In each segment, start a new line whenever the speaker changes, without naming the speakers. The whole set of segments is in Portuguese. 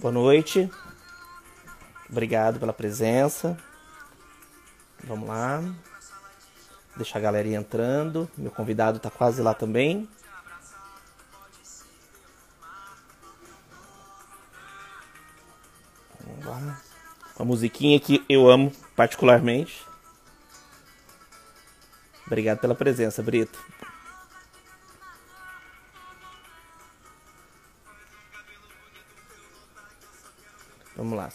Boa noite. Obrigado pela presença. Vamos lá. Deixar a galera entrando. Meu convidado está quase lá também. Vamos lá. Uma musiquinha que eu amo particularmente. Obrigado pela presença, Brito.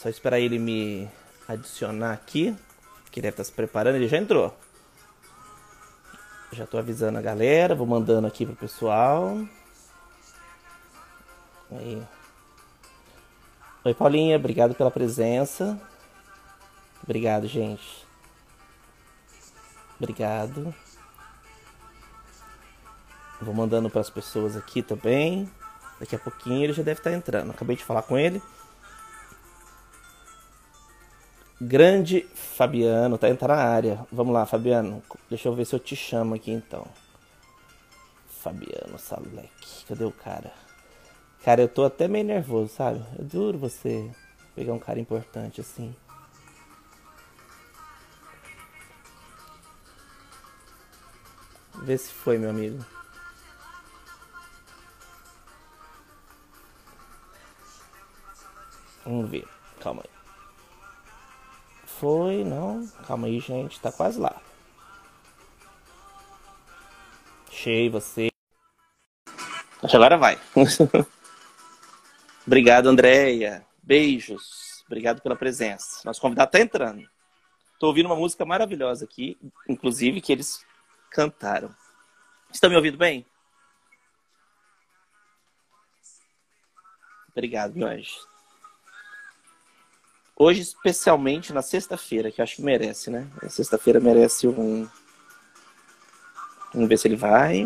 Só esperar ele me adicionar aqui. Que deve estar se preparando, ele já entrou. Já estou avisando a galera, vou mandando aqui pro pessoal. Aí. Oi, Paulinha, obrigado pela presença. Obrigado, gente. Obrigado. Vou mandando para as pessoas aqui também. Daqui a pouquinho ele já deve estar entrando. Acabei de falar com ele. Grande Fabiano, tá entrando na área. Vamos lá, Fabiano. Deixa eu ver se eu te chamo aqui então. Fabiano Salek. Cadê o cara? Cara, eu tô até meio nervoso, sabe? É duro você pegar um cara importante assim. Vê se foi, meu amigo. Vamos ver. Calma aí. Foi, não. Calma aí, gente. Tá quase lá. Achei você. Agora vai. Obrigado, Andréia. Beijos. Obrigado pela presença. Nosso convidado tá entrando. Tô ouvindo uma música maravilhosa aqui, inclusive que eles cantaram. Estão me ouvindo bem? Obrigado, meu anjo. Hoje, especialmente na sexta-feira, que eu acho que merece, né? Sexta-feira merece um. Vamos ver se ele vai.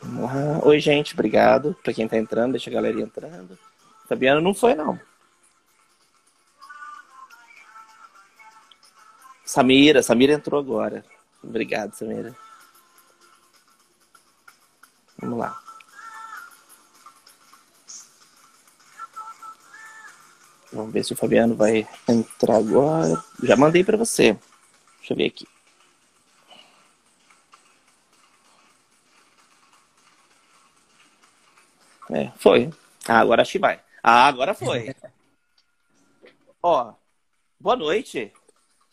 Vamos lá. Oi, gente, obrigado para quem tá entrando, deixa a galera entrando. Fabiano não foi, não. Samira, Samira entrou agora. Obrigado, Samira. Vamos lá. Vamos ver se o Fabiano vai entrar agora. Já mandei para você. Deixa eu ver aqui. É, foi. Ah, agora acho que vai. Ah, agora foi. Ó, boa noite.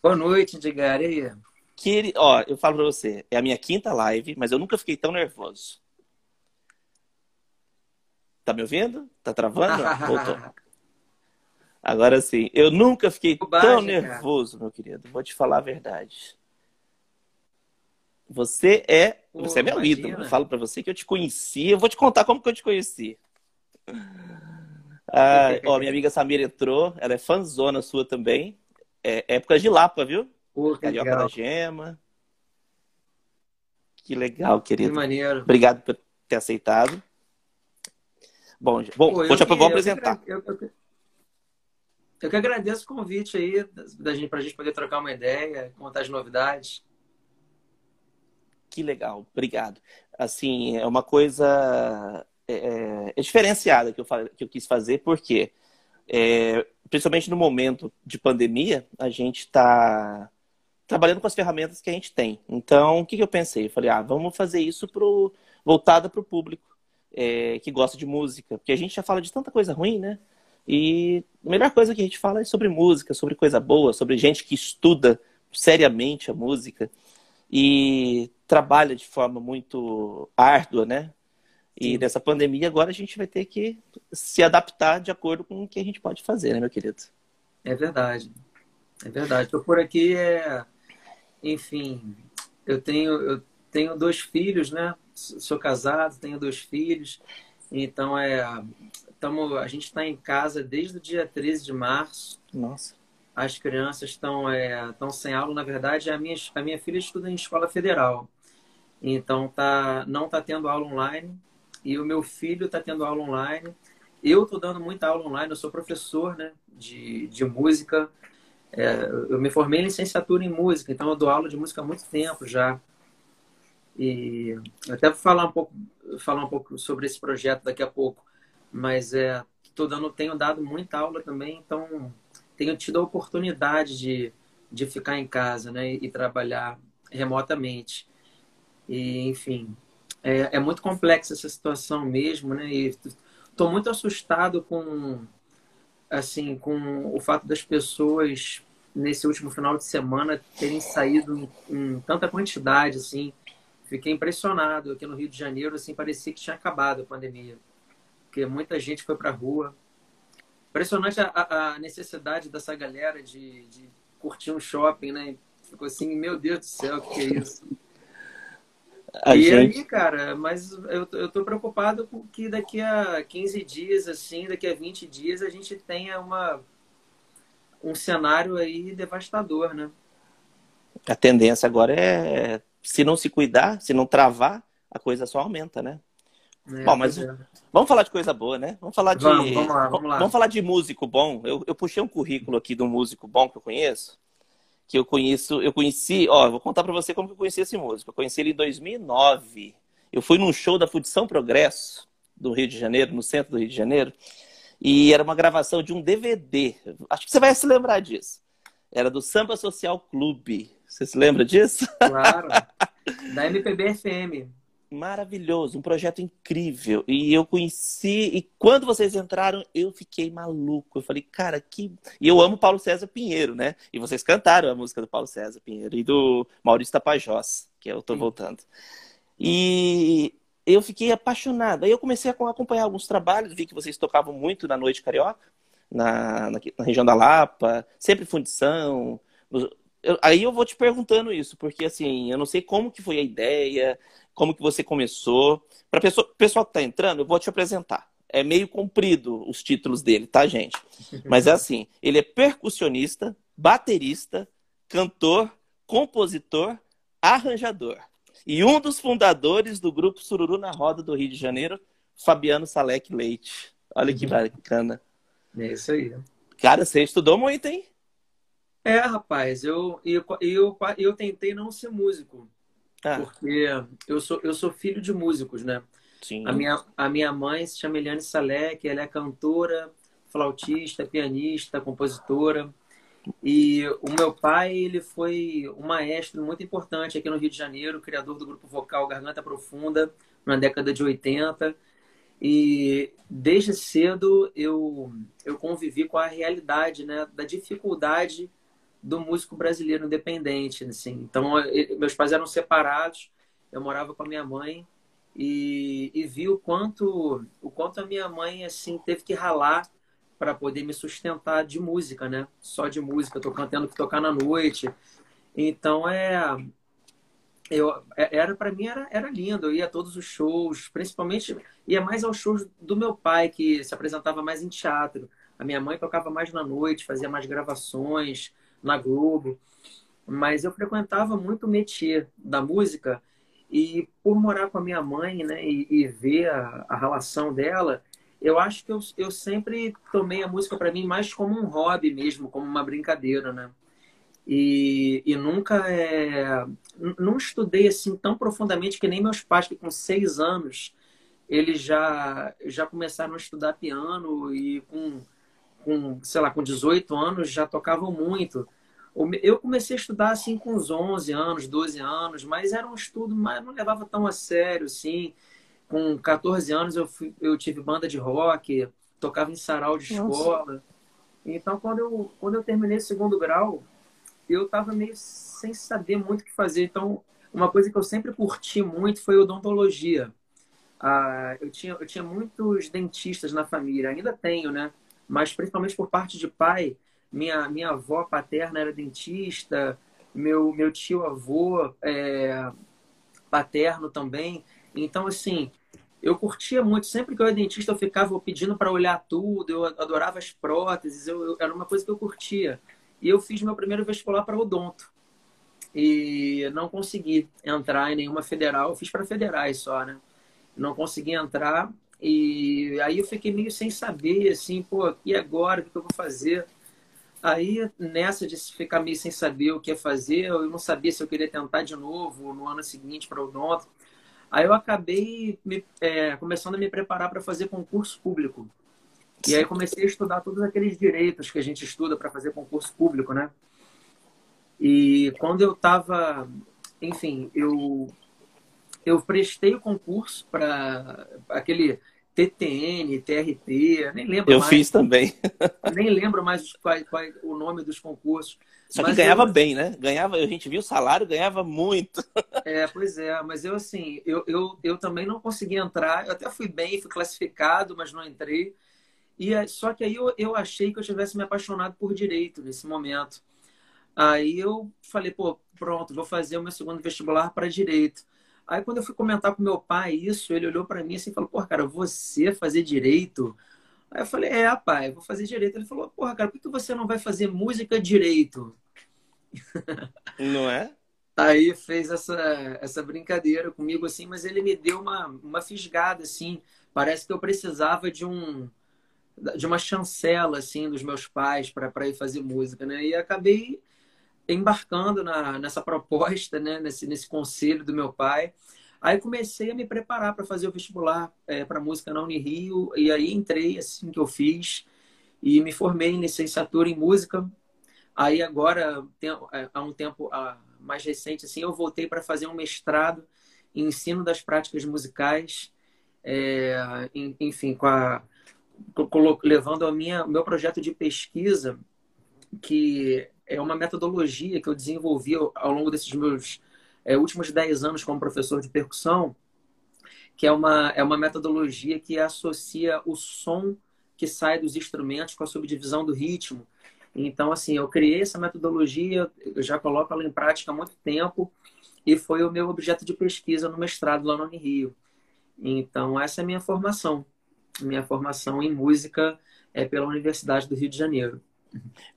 Boa noite, Edgar. E aí?
Que, ó, eu falo pra você, é a minha quinta live, mas eu nunca fiquei tão nervoso. Tá me ouvindo? Tá travando? Voltou. Agora sim, eu nunca fiquei Bobagem, tão nervoso, cara. meu querido. Vou te falar a verdade. Você é, Pô, você é meu imagina. ídolo. Eu falo para você que eu te conheci. Eu vou te contar como que eu te conheci. Ah, ó, minha amiga Samira entrou. Ela é fãzona sua também. É época de Lapa, viu?
Pô, Carioca legal.
da Gema. Que legal, querido.
Que maneiro.
Obrigado por ter aceitado. Bom, bom Pô, vou, te, vou apresentar.
Eu, eu, eu, que agradeço o convite aí da gente, para a gente poder trocar uma ideia, contar as novidades.
Que legal, obrigado. Assim, é uma coisa é, é, é diferenciada que eu, que eu quis fazer, porque é, principalmente no momento de pandemia, a gente está trabalhando com as ferramentas que a gente tem. Então, o que, que eu pensei? Eu falei, ah, vamos fazer isso pro, voltada para o público é, que gosta de música, porque a gente já fala de tanta coisa ruim, né? E a melhor coisa que a gente fala é sobre música, sobre coisa boa, sobre gente que estuda seriamente a música e trabalha de forma muito árdua, né? E nessa pandemia agora a gente vai ter que se adaptar de acordo com o que a gente pode fazer, né, meu querido?
É verdade. É verdade. Estou por aqui, é... enfim, eu tenho, eu tenho dois filhos, né? sou casado, tenho dois filhos, então é, tamo, a gente está em casa desde o dia 13 de março.
Nossa.
As crianças estão é, tão sem aula. Na verdade, a minha, a minha filha estuda em escola federal. Então, tá, não está tendo aula online. E o meu filho está tendo aula online. Eu estou dando muita aula online. Eu sou professor né, de, de música. É, eu me formei em licenciatura em música, então eu dou aula de música há muito tempo já. E até vou falar um pouco, falar um pouco sobre esse projeto daqui a pouco, mas é, tô dando, tenho dado muita aula também, então tenho tido a oportunidade de, de ficar em casa, né, e trabalhar remotamente. E enfim, é, é muito complexa essa situação mesmo, né? E estou muito assustado com assim com o fato das pessoas nesse último final de semana terem saído em, em, tanta quantidade assim fiquei impressionado. Aqui no Rio de Janeiro assim parecia que tinha acabado a pandemia. Porque muita gente foi para a rua. Impressionante a, a, necessidade dessa galera de, de curtir um shopping né? Ficou assim meu Deus do céu o que é isso? A e gente... aí, cara, mas eu, eu tô preocupado com que daqui a 15 dias, assim, daqui a 20 dias, a gente tenha uma, um cenário aí devastador, né?
A tendência agora é, se não se cuidar, se não travar, a coisa só aumenta, né? É, bom, mas é. vamos falar de coisa boa, né? Vamos falar de.
Vamos, vamos lá, vamos lá.
Vamos falar de músico bom. Eu, eu puxei um currículo aqui de um músico bom que eu conheço que eu conheço, eu conheci, ó, vou contar para você como eu conheci esse músico. Eu conheci ele em 2009. Eu fui num show da Fudição Progresso, do Rio de Janeiro, no centro do Rio de Janeiro, e era uma gravação de um DVD. Acho que você vai se lembrar disso. Era do Samba Social Clube. Você se lembra disso?
Claro. Da MPB FM
maravilhoso, um projeto incrível. E eu conheci, e quando vocês entraram, eu fiquei maluco. Eu falei, cara, que. E eu amo Paulo César Pinheiro, né? E vocês cantaram a música do Paulo César Pinheiro e do Maurício Tapajós, que eu tô Sim. voltando. E eu fiquei apaixonado. Aí eu comecei a acompanhar alguns trabalhos, vi que vocês tocavam muito na Noite Carioca, na, na, na região da Lapa, sempre fundição. Eu, aí eu vou te perguntando isso, porque assim, eu não sei como que foi a ideia, como que você começou. Para o pessoal que está entrando, eu vou te apresentar. É meio comprido os títulos dele, tá, gente? Mas é assim, ele é percussionista, baterista, cantor, compositor, arranjador. E um dos fundadores do grupo Sururu na Roda do Rio de Janeiro, Fabiano Salek Leite. Olha que uhum. bacana.
É isso aí.
Cara, você estudou muito, hein?
É, rapaz, eu, eu, eu, eu tentei não ser músico. Ah. Porque eu sou, eu sou filho de músicos, né? Sim. A minha, a minha mãe se chama Eliane Salek, ela é cantora, flautista, pianista, compositora. E o meu pai, ele foi um maestro muito importante aqui no Rio de Janeiro, criador do grupo vocal Garganta Profunda, na década de 80. E desde cedo eu, eu convivi com a realidade né, da dificuldade do músico brasileiro independente, assim. Então, meus pais eram separados, eu morava com a minha mãe e, e vi o quanto, o quanto a minha mãe, assim, teve que ralar para poder me sustentar de música, né? Só de música, tocando, tendo que tocar na noite. Então, é... Eu, é, era para mim era, era lindo, eu ia a todos os shows, principalmente ia mais aos shows do meu pai, que se apresentava mais em teatro. A minha mãe tocava mais na noite, fazia mais gravações, na Globo. Mas eu frequentava muito o métier da música e por morar com a minha mãe né, e, e ver a, a, relação dela, eu acho que eu, eu sempre tomei a música para mim mais como um hobby mesmo, como uma brincadeira, né? E, e nunca é, não estudei assim tão profundamente que nem meus pais que com seis anos eles já já começaram a estudar piano e com com, sei lá, com 18 anos já tocavam muito. Eu comecei a estudar assim com uns 11 anos, 12 anos, mas era um estudo, mas não levava tão a sério assim. Com 14 anos eu, fui, eu tive banda de rock, tocava em sarau de escola. Nossa. Então, quando eu, quando eu terminei o segundo grau, eu estava meio sem saber muito o que fazer. Então, uma coisa que eu sempre curti muito foi odontologia. Ah, eu, tinha, eu tinha muitos dentistas na família, ainda tenho, né? Mas principalmente por parte de pai. Minha, minha avó paterna era dentista, meu, meu tio avô é, paterno também. Então, assim, eu curtia muito. Sempre que eu ia dentista, eu ficava pedindo para olhar tudo, eu adorava as próteses, eu, eu, era uma coisa que eu curtia. E eu fiz meu primeiro vestibular para odonto. E não consegui entrar em nenhuma federal, eu fiz para federais só, né? Não consegui entrar e aí eu fiquei meio sem saber, assim, pô, e agora? O que eu vou fazer? Aí, nessa de ficar meio sem saber o que ia fazer, eu não sabia se eu queria tentar de novo no ano seguinte para o odonto. Aí eu acabei me, é, começando a me preparar para fazer concurso público. E aí comecei a estudar todos aqueles direitos que a gente estuda para fazer concurso público, né? E quando eu estava, enfim, eu eu prestei o concurso para aquele TTN, TRT, nem lembro
eu
mais.
Eu fiz também.
nem lembro mais qual, qual, o nome dos concursos.
Só que ganhava eu... bem, né? Ganhava, a gente viu o salário, ganhava muito.
É, pois é, mas eu assim, eu, eu, eu também não consegui entrar, eu até fui bem, fui classificado, mas não entrei. E só que aí eu, eu achei que eu tivesse me apaixonado por direito nesse momento. Aí eu falei, pô, pronto, vou fazer o meu segundo vestibular para direito. Aí quando eu fui comentar com meu pai isso, ele olhou para mim assim e falou: "Porra, cara, você fazer direito?" Aí eu falei: "É, pai, vou fazer direito". Ele falou: "Porra, cara, por que você não vai fazer música direito?"
Não é?
Aí fez essa, essa brincadeira comigo assim, mas ele me deu uma, uma fisgada assim. Parece que eu precisava de um de uma chancela assim dos meus pais para ir fazer música, né? E acabei embarcando na, nessa proposta, né, nesse, nesse conselho do meu pai. Aí comecei a me preparar para fazer o vestibular é, para música na Unirio, e aí entrei assim que eu fiz e me formei em licenciatura em música. Aí agora, é, há um tempo mais recente, assim, eu voltei para fazer um mestrado em ensino das práticas musicais, é, enfim, com a, levando a minha meu projeto de pesquisa que é uma metodologia que eu desenvolvi ao longo desses meus é, últimos 10 anos como professor de percussão, que é uma, é uma metodologia que associa o som que sai dos instrumentos com a subdivisão do ritmo. Então, assim, eu criei essa metodologia, eu já coloco ela em prática há muito tempo e foi o meu objeto de pesquisa no mestrado lá no Rio. Então, essa é a minha formação. Minha formação em música é pela Universidade do Rio de Janeiro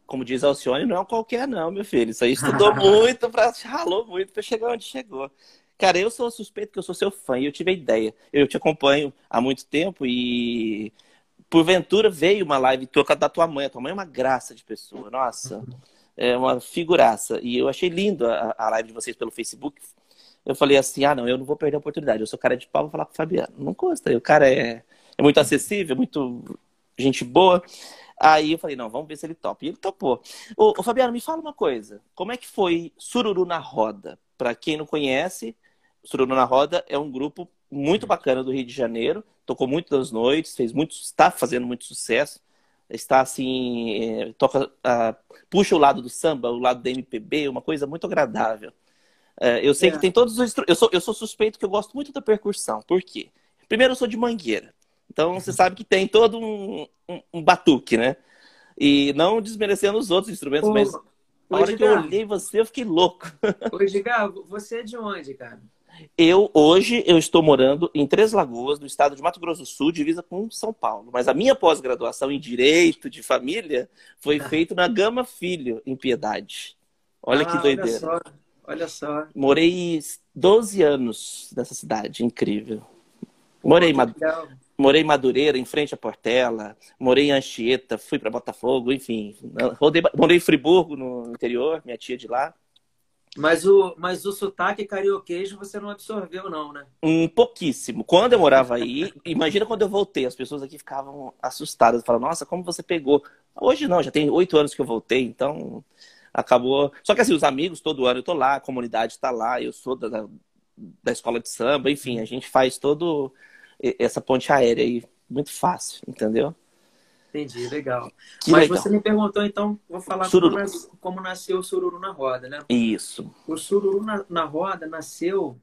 como diz Alcione, não é qualquer não, meu filho. Isso aí estudou muito, pra, ralou muito para chegar onde chegou. Cara, eu sou suspeito que eu sou seu fã e eu tive a ideia. Eu te acompanho há muito tempo e porventura veio uma live da tua mãe. A tua mãe é uma graça de pessoa, nossa, é uma figuraça. E eu achei lindo a, a live de vocês pelo Facebook. Eu falei assim: ah, não, eu não vou perder a oportunidade. Eu sou cara de pau, vou falar com o Fabiano. Não custa. O cara é, é muito acessível, muito gente boa. Aí eu falei, não, vamos ver se ele topa. E ele topou. Ô, ô Fabiano, me fala uma coisa. Como é que foi Sururu na Roda? Para quem não conhece, Sururu na Roda é um grupo muito bacana do Rio de Janeiro. Tocou muitas noites, fez muito, está fazendo muito sucesso. Está assim, é, toca, uh, puxa o lado do samba, o lado da MPB, uma coisa muito agradável. Uh, eu sei é. que tem todos os eu sou, eu sou suspeito que eu gosto muito da percussão. Por quê? Primeiro, eu sou de Mangueira. Então você sabe que tem todo um, um, um batuque, né? E não desmerecendo os outros instrumentos, Ô, mas na hora que eu olhei você, eu fiquei louco.
Ô, Edgar, você é de onde, cara?
Eu, hoje, eu estou morando em Três Lagoas, no estado de Mato Grosso do Sul, divisa com São Paulo. Mas a minha pós-graduação em Direito de Família foi feita na Gama Filho, em Piedade. Olha ah, que doideira.
Olha só, olha só.
Morei 12 anos nessa cidade, incrível. Morei, Pô, Morei em Madureira, em frente à Portela. Morei em Anchieta, fui para Botafogo, enfim. Rodei, morei em Friburgo, no interior, minha tia de lá.
Mas o, mas o sotaque carioquês você não absorveu, não, né?
Um pouquíssimo. Quando eu morava aí, imagina quando eu voltei, as pessoas aqui ficavam assustadas. Falavam, nossa, como você pegou? Hoje não, já tem oito anos que eu voltei, então acabou. Só que assim, os amigos, todo ano eu tô lá, a comunidade está lá, eu sou da, da escola de samba, enfim, a gente faz todo essa ponte aérea aí muito fácil, entendeu?
Entendi, legal. Que Mas legal. você me perguntou, então, vou falar como, nas, como, nasceu o Sururu na Roda, né?
Isso.
O Sururu na, na Roda nasceu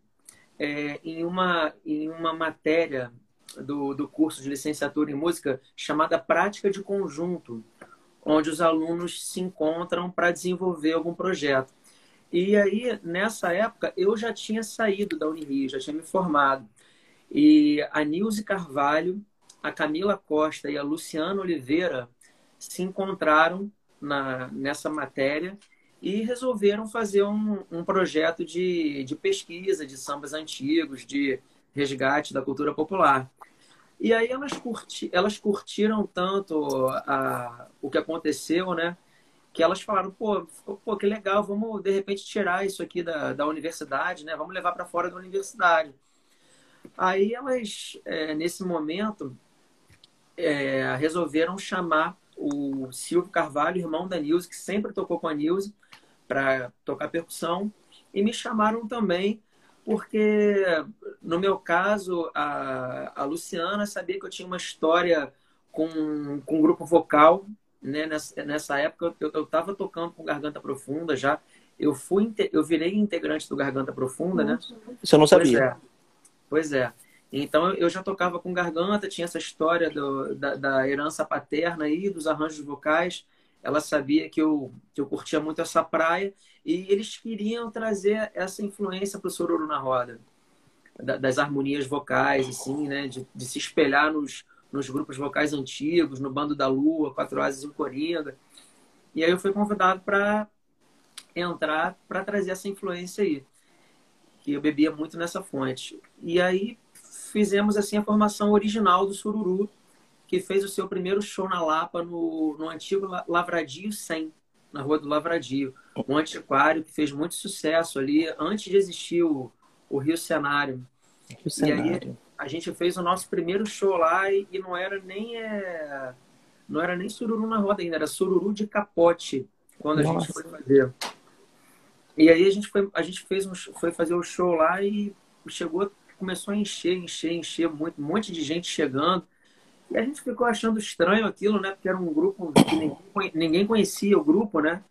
é, em, uma, em uma matéria do, do curso de licenciatura em música chamada Prática de Conjunto, onde os alunos se encontram para desenvolver algum projeto. E aí, nessa época, eu já tinha saído da Unirio, já tinha me formado. E a Nilce Carvalho, a Camila Costa e a Luciana Oliveira se encontraram na, nessa matéria e resolveram fazer um, um projeto de, de pesquisa de sambas antigos, de resgate da cultura popular. E aí elas, curti, elas curtiram tanto a, o que aconteceu, né? que elas falaram, pô, pô, que legal, vamos de repente tirar isso aqui da, da universidade, né? Vamos levar para fora da universidade. Aí elas, é, nesse momento, é, resolveram chamar o Silvio Carvalho, irmão da Nilce, que sempre tocou com a Nilce, para tocar percussão, e me chamaram também porque, no meu caso, a, a Luciana sabia que eu tinha uma história com, com um grupo vocal né, nessa, nessa época eu estava tocando com Garganta Profunda já. Eu fui eu virei integrante do Garganta Profunda, né?
Isso eu não sabia.
Pois é. Pois é. Então eu já tocava com garganta, tinha essa história do, da, da, herança paterna aí, dos arranjos vocais. Ela sabia que eu, que eu curtia muito essa praia e eles queriam trazer essa influência para o Sororo na Roda, da, das harmonias vocais, assim, né? De, de se espelhar nos, nos grupos vocais antigos, no Bando da Lua, Quatro Asas em Coringa. E aí eu fui convidado para entrar para trazer essa influência aí, que eu bebia muito nessa fonte. E aí fizemos assim a formação original do Sururu, que fez o seu primeiro show na Lapa no, no antigo Lavradio 100, na Rua do Lavradio. Um antiquário que fez muito sucesso ali antes de existir o, o Rio Cenário.
Rio Cenário.
E aí, a gente fez o nosso primeiro show lá e, e não era nem é, não era nem sururu na roda ainda, era sururu de capote quando Nossa. a gente foi fazer. E aí a gente foi, a gente fez um, foi fazer o show lá e chegou, começou a encher, encher, encher muito, um monte de gente chegando. E a gente ficou achando estranho aquilo, né? Porque era um grupo que ninguém, ninguém conhecia o grupo, né?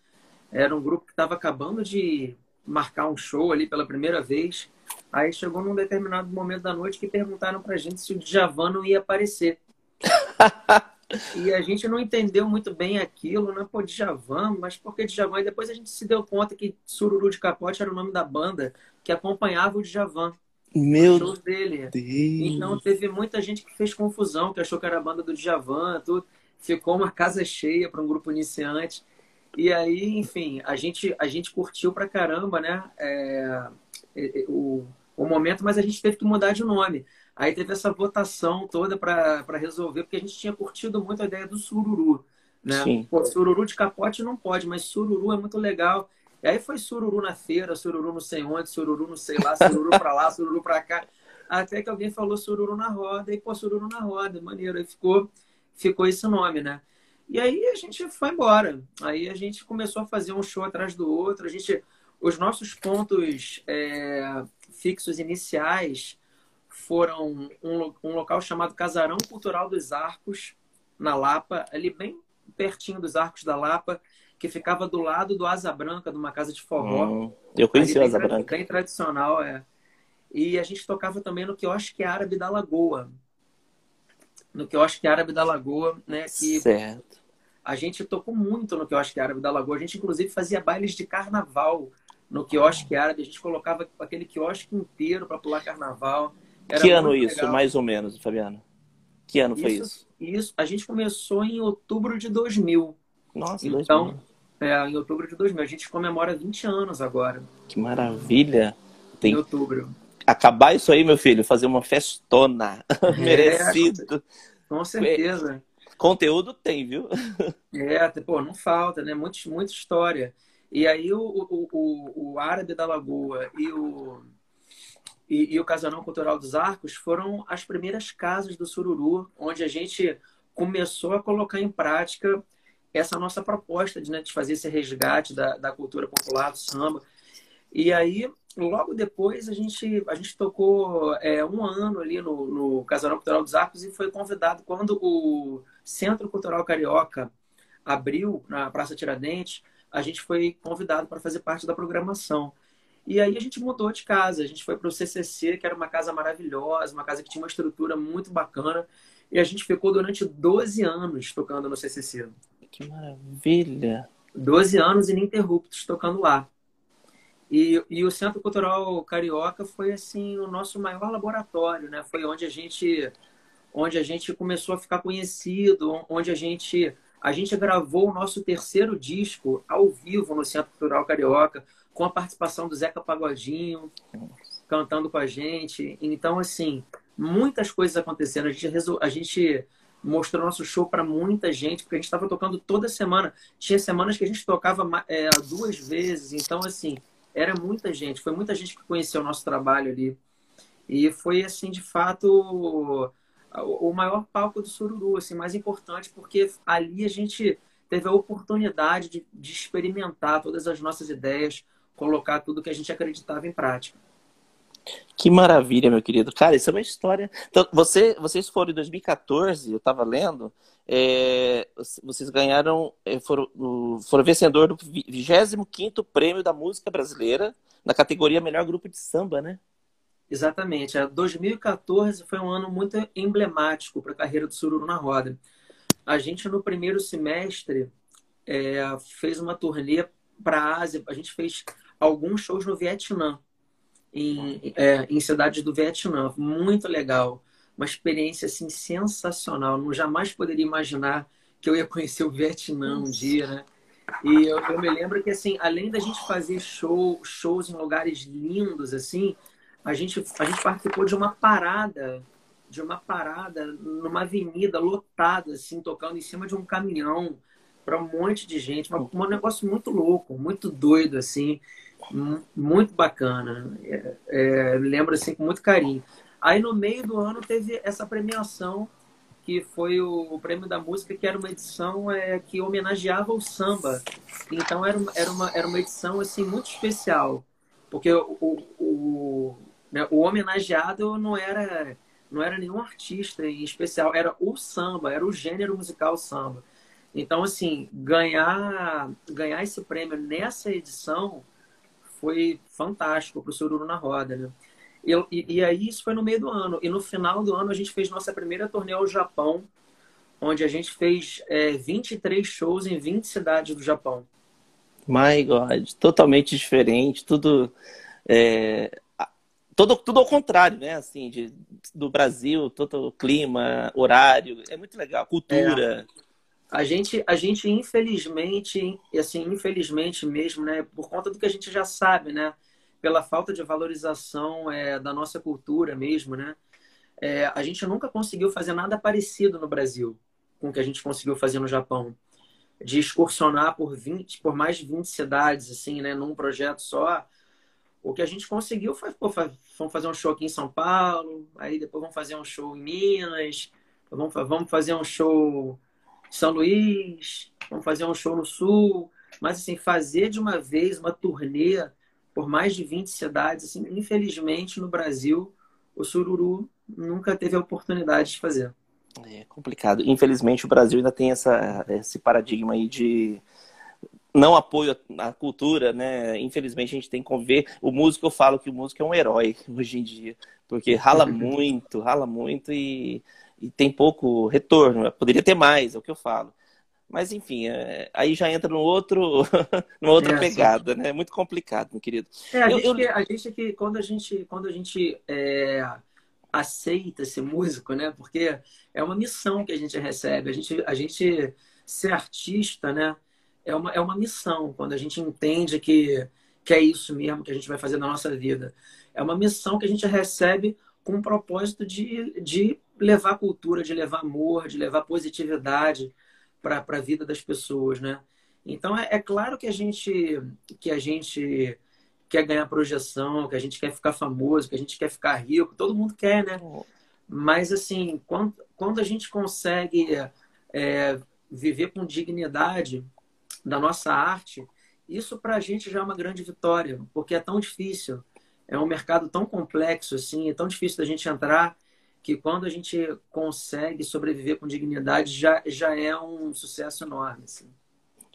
Era um grupo que estava acabando de marcar um show ali pela primeira vez. Aí chegou num determinado momento da noite que perguntaram pra gente se o Djavan não ia aparecer. e a gente não entendeu muito bem aquilo, né? Pô, Djavan, mas por que Djavan? E depois a gente se deu conta que Sururu de Capote era o nome da banda que acompanhava o Djavan.
Meu Deus. dele.
Então teve muita gente que fez confusão, que achou que era a banda do Djavan, tudo. Ficou uma casa cheia para um grupo iniciante. E aí, enfim, a gente, a gente curtiu pra caramba, né? É, o, o momento, mas a gente teve que mudar de nome. Aí teve essa votação toda para resolver, porque a gente tinha curtido muito a ideia do sururu. Né? Sim. Pô, sururu de capote não pode, mas sururu é muito legal. E aí foi sururu na feira, sururu não sei onde, sururu não sei lá, sururu para lá, sururu para cá. Até que alguém falou sururu na roda, e pô, sururu na roda, maneiro. Aí ficou, ficou esse nome, né? E aí a gente foi embora. Aí a gente começou a fazer um show atrás do outro. A gente, os nossos pontos é, fixos iniciais foram um, um local chamado Casarão Cultural dos Arcos, na Lapa, ali bem pertinho dos Arcos da Lapa, que ficava do lado do Asa Branca, de uma casa de forró. Hum,
eu conheci o Asa Branca.
Bem tradicional, é. E a gente tocava também no quiosque árabe da Lagoa. No quiosque árabe da Lagoa, né? Que
certo.
A gente tocou muito no quiosque árabe da Lagoa. A gente, inclusive, fazia bailes de carnaval no quiosque árabe. A gente colocava aquele quiosque inteiro para pular carnaval.
Era que ano isso, legal. mais ou menos, Fabiano? Que ano isso, foi isso?
Isso, a gente começou em outubro de 2000.
Nossa,
então, 2000. É, em outubro de 2000. A gente comemora 20 anos agora.
Que maravilha!
Tem... Em outubro.
Acabar isso aí, meu filho, fazer uma festona. É, Merecido.
Com certeza.
Conteúdo tem, viu?
É, pô, não falta, né? Muito, muita história. E aí o, o, o, o Árabe da Lagoa e o, e, e, o Casarão Cultural dos Arcos foram as primeiras casas do Sururu, onde a gente começou a colocar em prática essa nossa proposta de, né, de fazer esse resgate da, da cultura popular do samba. E aí, logo depois, a gente, a gente tocou é, um ano ali no, no Casarão Cultural dos Arcos e foi convidado quando o Centro Cultural Carioca abriu na Praça Tiradentes a gente foi convidado para fazer parte da programação. E aí a gente mudou de casa, a gente foi para o CCC, que era uma casa maravilhosa, uma casa que tinha uma estrutura muito bacana, e a gente ficou durante 12 anos tocando no CCC.
Que maravilha!
12 anos ininterruptos tocando lá. E, e o Centro Cultural Carioca foi assim o nosso maior laboratório, né? Foi onde a gente onde a gente começou a ficar conhecido, onde a gente a gente gravou o nosso terceiro disco ao vivo no Centro Cultural Carioca, com a participação do Zeca Pagodinho, cantando com a gente. Então, assim, muitas coisas acontecendo. A gente, resol... a gente mostrou nosso show para muita gente, porque a gente estava tocando toda semana. Tinha semanas que a gente tocava é, duas vezes, então, assim, era muita gente. Foi muita gente que conheceu o nosso trabalho ali. E foi, assim, de fato, o maior palco do Sururu, assim, mais importante, porque ali a gente teve a oportunidade de, de experimentar todas as nossas ideias, colocar tudo que a gente acreditava em prática.
Que maravilha, meu querido. Cara, isso é uma história. Então, você, vocês foram em 2014, eu estava lendo, é, vocês ganharam, é, foram, foram vencedor do 25 Prêmio da Música Brasileira na categoria Melhor Grupo de Samba, né?
Exatamente. 2014 foi um ano muito emblemático para a carreira do Sururu na Roda. A gente, no primeiro semestre, é, fez uma turnê para a Ásia. A gente fez alguns shows no Vietnã em, é, em cidades do Vietnã. Muito legal. Uma experiência assim, sensacional. Não jamais poderia imaginar que eu ia conhecer o Vietnã um dia, né? E eu, eu, me lembro que, assim, além da gente fazer show, shows em lugares lindos, assim, a gente, a gente participou de uma parada, de uma parada numa avenida lotada, assim, tocando em cima de um caminhão para um monte de gente. Um, um negócio muito louco, muito doido, assim muito bacana. É, é, lembro assim com muito carinho. Aí no meio do ano teve essa premiação que foi o, o prêmio da música, que era uma edição é, que homenageava o samba. Então era era uma, era uma edição assim muito especial, porque o, o, o, né, o homenageado não era não era nenhum artista em especial, era o samba, era o gênero musical samba. Então assim ganhar ganhar esse prêmio nessa edição foi fantástico para o Sururu na Roda, né? E, e, e, aí isso foi no meio do ano. E no final do ano a gente fez nossa primeira turnê ao Japão, onde a gente fez é, 23 shows em 20 cidades do Japão.
My God, totalmente diferente, tudo é, todo, tudo ao contrário, né? Assim, de, do Brasil, todo o clima, horário, é muito legal, cultura.
É. A gente, a gente infelizmente, e assim, infelizmente mesmo, né, por conta do que a gente já sabe, né, pela falta de valorização é, da nossa cultura mesmo, né, é, a gente nunca conseguiu fazer nada parecido no Brasil com o que a gente conseguiu fazer no Japão. De excursionar por 20, por mais de 20 cidades, assim, né, num projeto só. O que a gente conseguiu foi, pô, vamos fazer um show aqui em São Paulo, aí depois vamos fazer um show em Minas, vamos, vamos fazer um show são Luís, vamos fazer um show no Sul. Mas, assim, fazer de uma vez uma turnê por mais de 20 cidades, assim, infelizmente, no Brasil, o Sururu nunca teve a oportunidade de fazer.
É complicado. Infelizmente, o Brasil ainda tem essa, esse paradigma aí de não apoio à cultura, né? Infelizmente, a gente tem que conviver. O músico, eu falo que o músico é um herói hoje em dia, porque rala muito, rala muito e e tem pouco retorno. Poderia ter mais, é o que eu falo. Mas, enfim, é, aí já entra no outro, numa outra é, pegada, né? É muito complicado, meu querido.
É, a, eu, gente, eu... Que, a gente que, quando a gente, quando a gente é, aceita ser músico, né? Porque é uma missão que a gente recebe. A gente, a gente ser artista, né? É uma, é uma missão. Quando a gente entende que, que é isso mesmo que a gente vai fazer na nossa vida. É uma missão que a gente recebe com o propósito de, de levar cultura, de levar amor, de levar positividade para a vida das pessoas, né? Então é, é, claro que a gente que a gente quer ganhar projeção, que a gente quer ficar famoso, que a gente quer ficar rico, todo mundo quer, né? Mas assim, quando, quando a gente consegue é, viver com dignidade da nossa arte, isso para a gente já é uma grande vitória, porque é tão difícil, é um mercado tão complexo assim, é tão difícil da gente entrar que quando a gente consegue sobreviver com dignidade já, já é um sucesso enorme. Assim.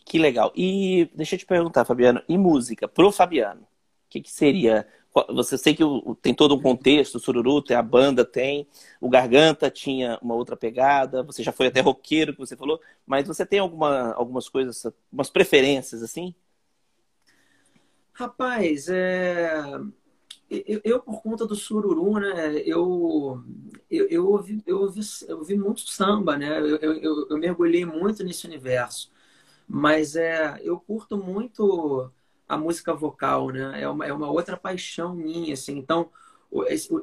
Que legal. E deixa eu te perguntar, Fabiano, e música, pro Fabiano, o que, que seria? Você sei que tem todo um contexto, o Sururu tem a banda, tem, o Garganta tinha uma outra pegada, você já foi até roqueiro, que você falou, mas você tem alguma, algumas coisas, umas preferências assim?
Rapaz, é eu, eu, por conta do sururu, né, eu, eu, eu, ouvi, eu, ouvi, eu ouvi muito samba, né, eu, eu, eu mergulhei muito nesse universo. Mas é, eu curto muito a música vocal, né, é uma, é uma outra paixão minha, assim. Então,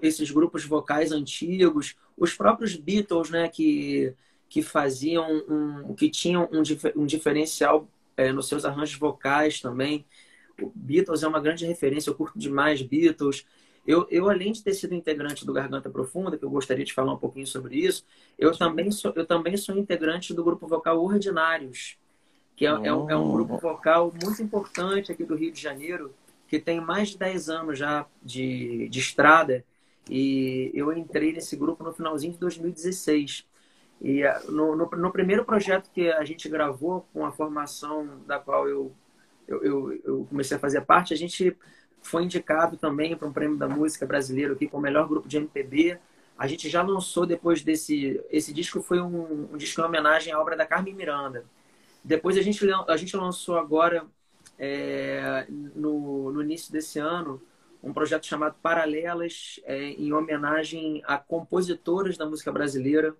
esses grupos vocais antigos, os próprios Beatles, né, que, que faziam um, que tinham um, um diferencial é, nos seus arranjos vocais também. O Beatles é uma grande referência, eu curto demais Beatles. Eu, eu, além de ter sido integrante do Garganta Profunda, que eu gostaria de falar um pouquinho sobre isso, eu também sou, eu também sou integrante do grupo vocal Ordinários, que é, oh. é, um, é um grupo vocal muito importante aqui do Rio de Janeiro, que tem mais de 10 anos já de, de estrada. E eu entrei nesse grupo no finalzinho de 2016. E eh, no, no, no, primeiro projeto que a gente gravou, com a formação da qual eu, eu, eu, eu comecei a fazer parte, a gente foi indicado também para um prêmio da música brasileira aqui com o melhor grupo de MPB. A gente já lançou depois desse. Esse disco foi um, um disco em homenagem à obra da Carmen Miranda. Depois a gente, a gente lançou agora, é, no, no início desse ano, um projeto chamado Paralelas, é, em homenagem a compositoras da música brasileira.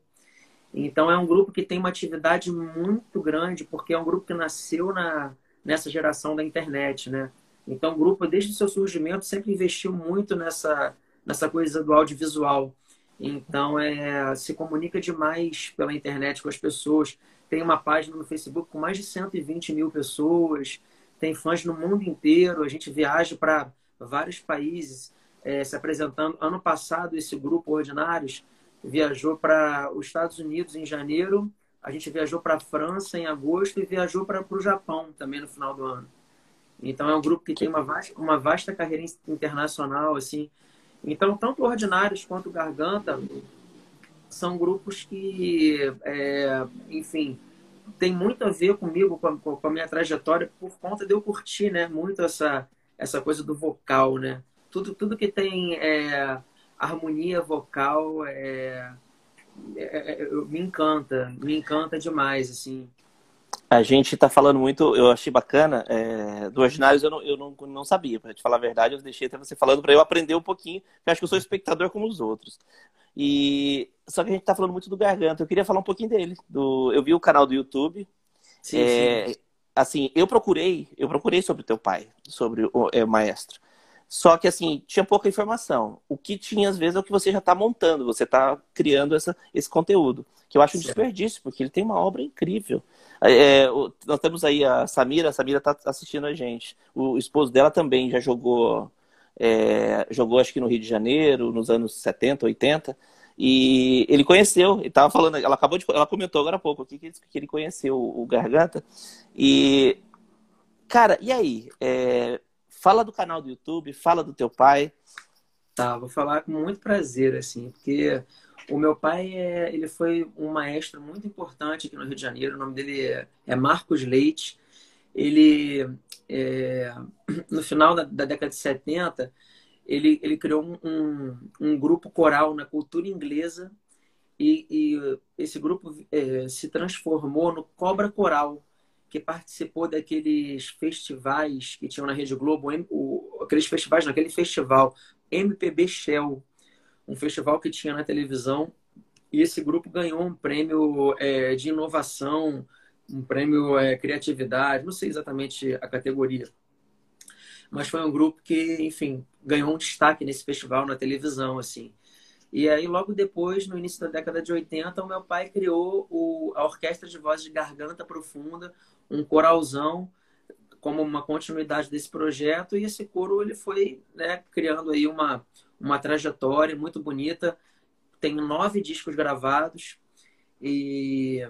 Então é um grupo que tem uma atividade muito grande, porque é um grupo que nasceu na, nessa geração da internet, né? Então o grupo, desde o seu surgimento, sempre investiu muito nessa, nessa coisa do audiovisual. Então é, se comunica demais pela internet com as pessoas. Tem uma página no Facebook com mais de 120 mil pessoas, tem fãs no mundo inteiro. A gente viaja para vários países é, se apresentando. Ano passado, esse grupo Ordinários viajou para os Estados Unidos em janeiro, a gente viajou para a França em agosto e viajou para o Japão também no final do ano. Então é um grupo que tem uma vasta, uma vasta carreira internacional, assim. Então, tanto Ordinários quanto Garganta são grupos que, é, enfim, tem muito a ver comigo, com a, com a, minha trajetória, por conta de eu curtir, né, muito essa, essa coisa do vocal, né? Tudo, tudo que tem é, harmonia vocal é, é, é, me encanta, me encanta demais, assim.
A gente está falando muito, eu achei bacana, é, do Ordinários eu, não, eu não, não sabia, para te falar a verdade, eu deixei até você falando para eu aprender um pouquinho, porque acho que eu sou espectador como os outros. E Só que a gente está falando muito do Garganta, eu queria falar um pouquinho dele. Do, eu vi o canal do YouTube. Sim, é, sim. Assim, eu procurei, eu procurei sobre o teu pai, sobre o, é, o maestro. Só que, assim, tinha pouca informação. O que tinha, às vezes, é o que você já está montando, você está criando essa, esse conteúdo. Que eu acho um desperdício, porque ele tem uma obra incrível. É, é o, nós temos aí a Samira, a Samira está assistindo a gente. O esposo dela também já jogou, é, jogou acho que no Rio de Janeiro, nos anos 70, 80. E ele conheceu, ele estava falando, ela acabou de, ela comentou agora há pouco aqui que, que ele conheceu o Garganta. E, cara, e aí? É, Fala do canal do YouTube, fala do teu pai.
Tá, vou falar com muito prazer, assim, porque o meu pai, é, ele foi um maestro muito importante aqui no Rio de Janeiro. O nome dele é, é Marcos Leite. Ele, é, no final da, da, década de 70, ele, ele criou um, um, um grupo coral na cultura inglesa e, e esse grupo é, se transformou no Cobra Coral, que participou daqueles festivais que tinham na Rede Globo, o, aqueles festivais, naquele festival MPB Shell, um festival que tinha na televisão, e esse grupo ganhou um prêmio é, de inovação, um prêmio é, criatividade, não sei exatamente a categoria, mas foi um grupo que, enfim, ganhou um destaque nesse festival na televisão, assim. E aí, logo depois, no início da década de 80, o meu pai criou o, a Orquestra de Vozes de Garganta Profunda, um coralzão como uma continuidade desse projeto. E esse coro ele foi né, criando aí uma, uma trajetória muito bonita. Tem nove discos gravados e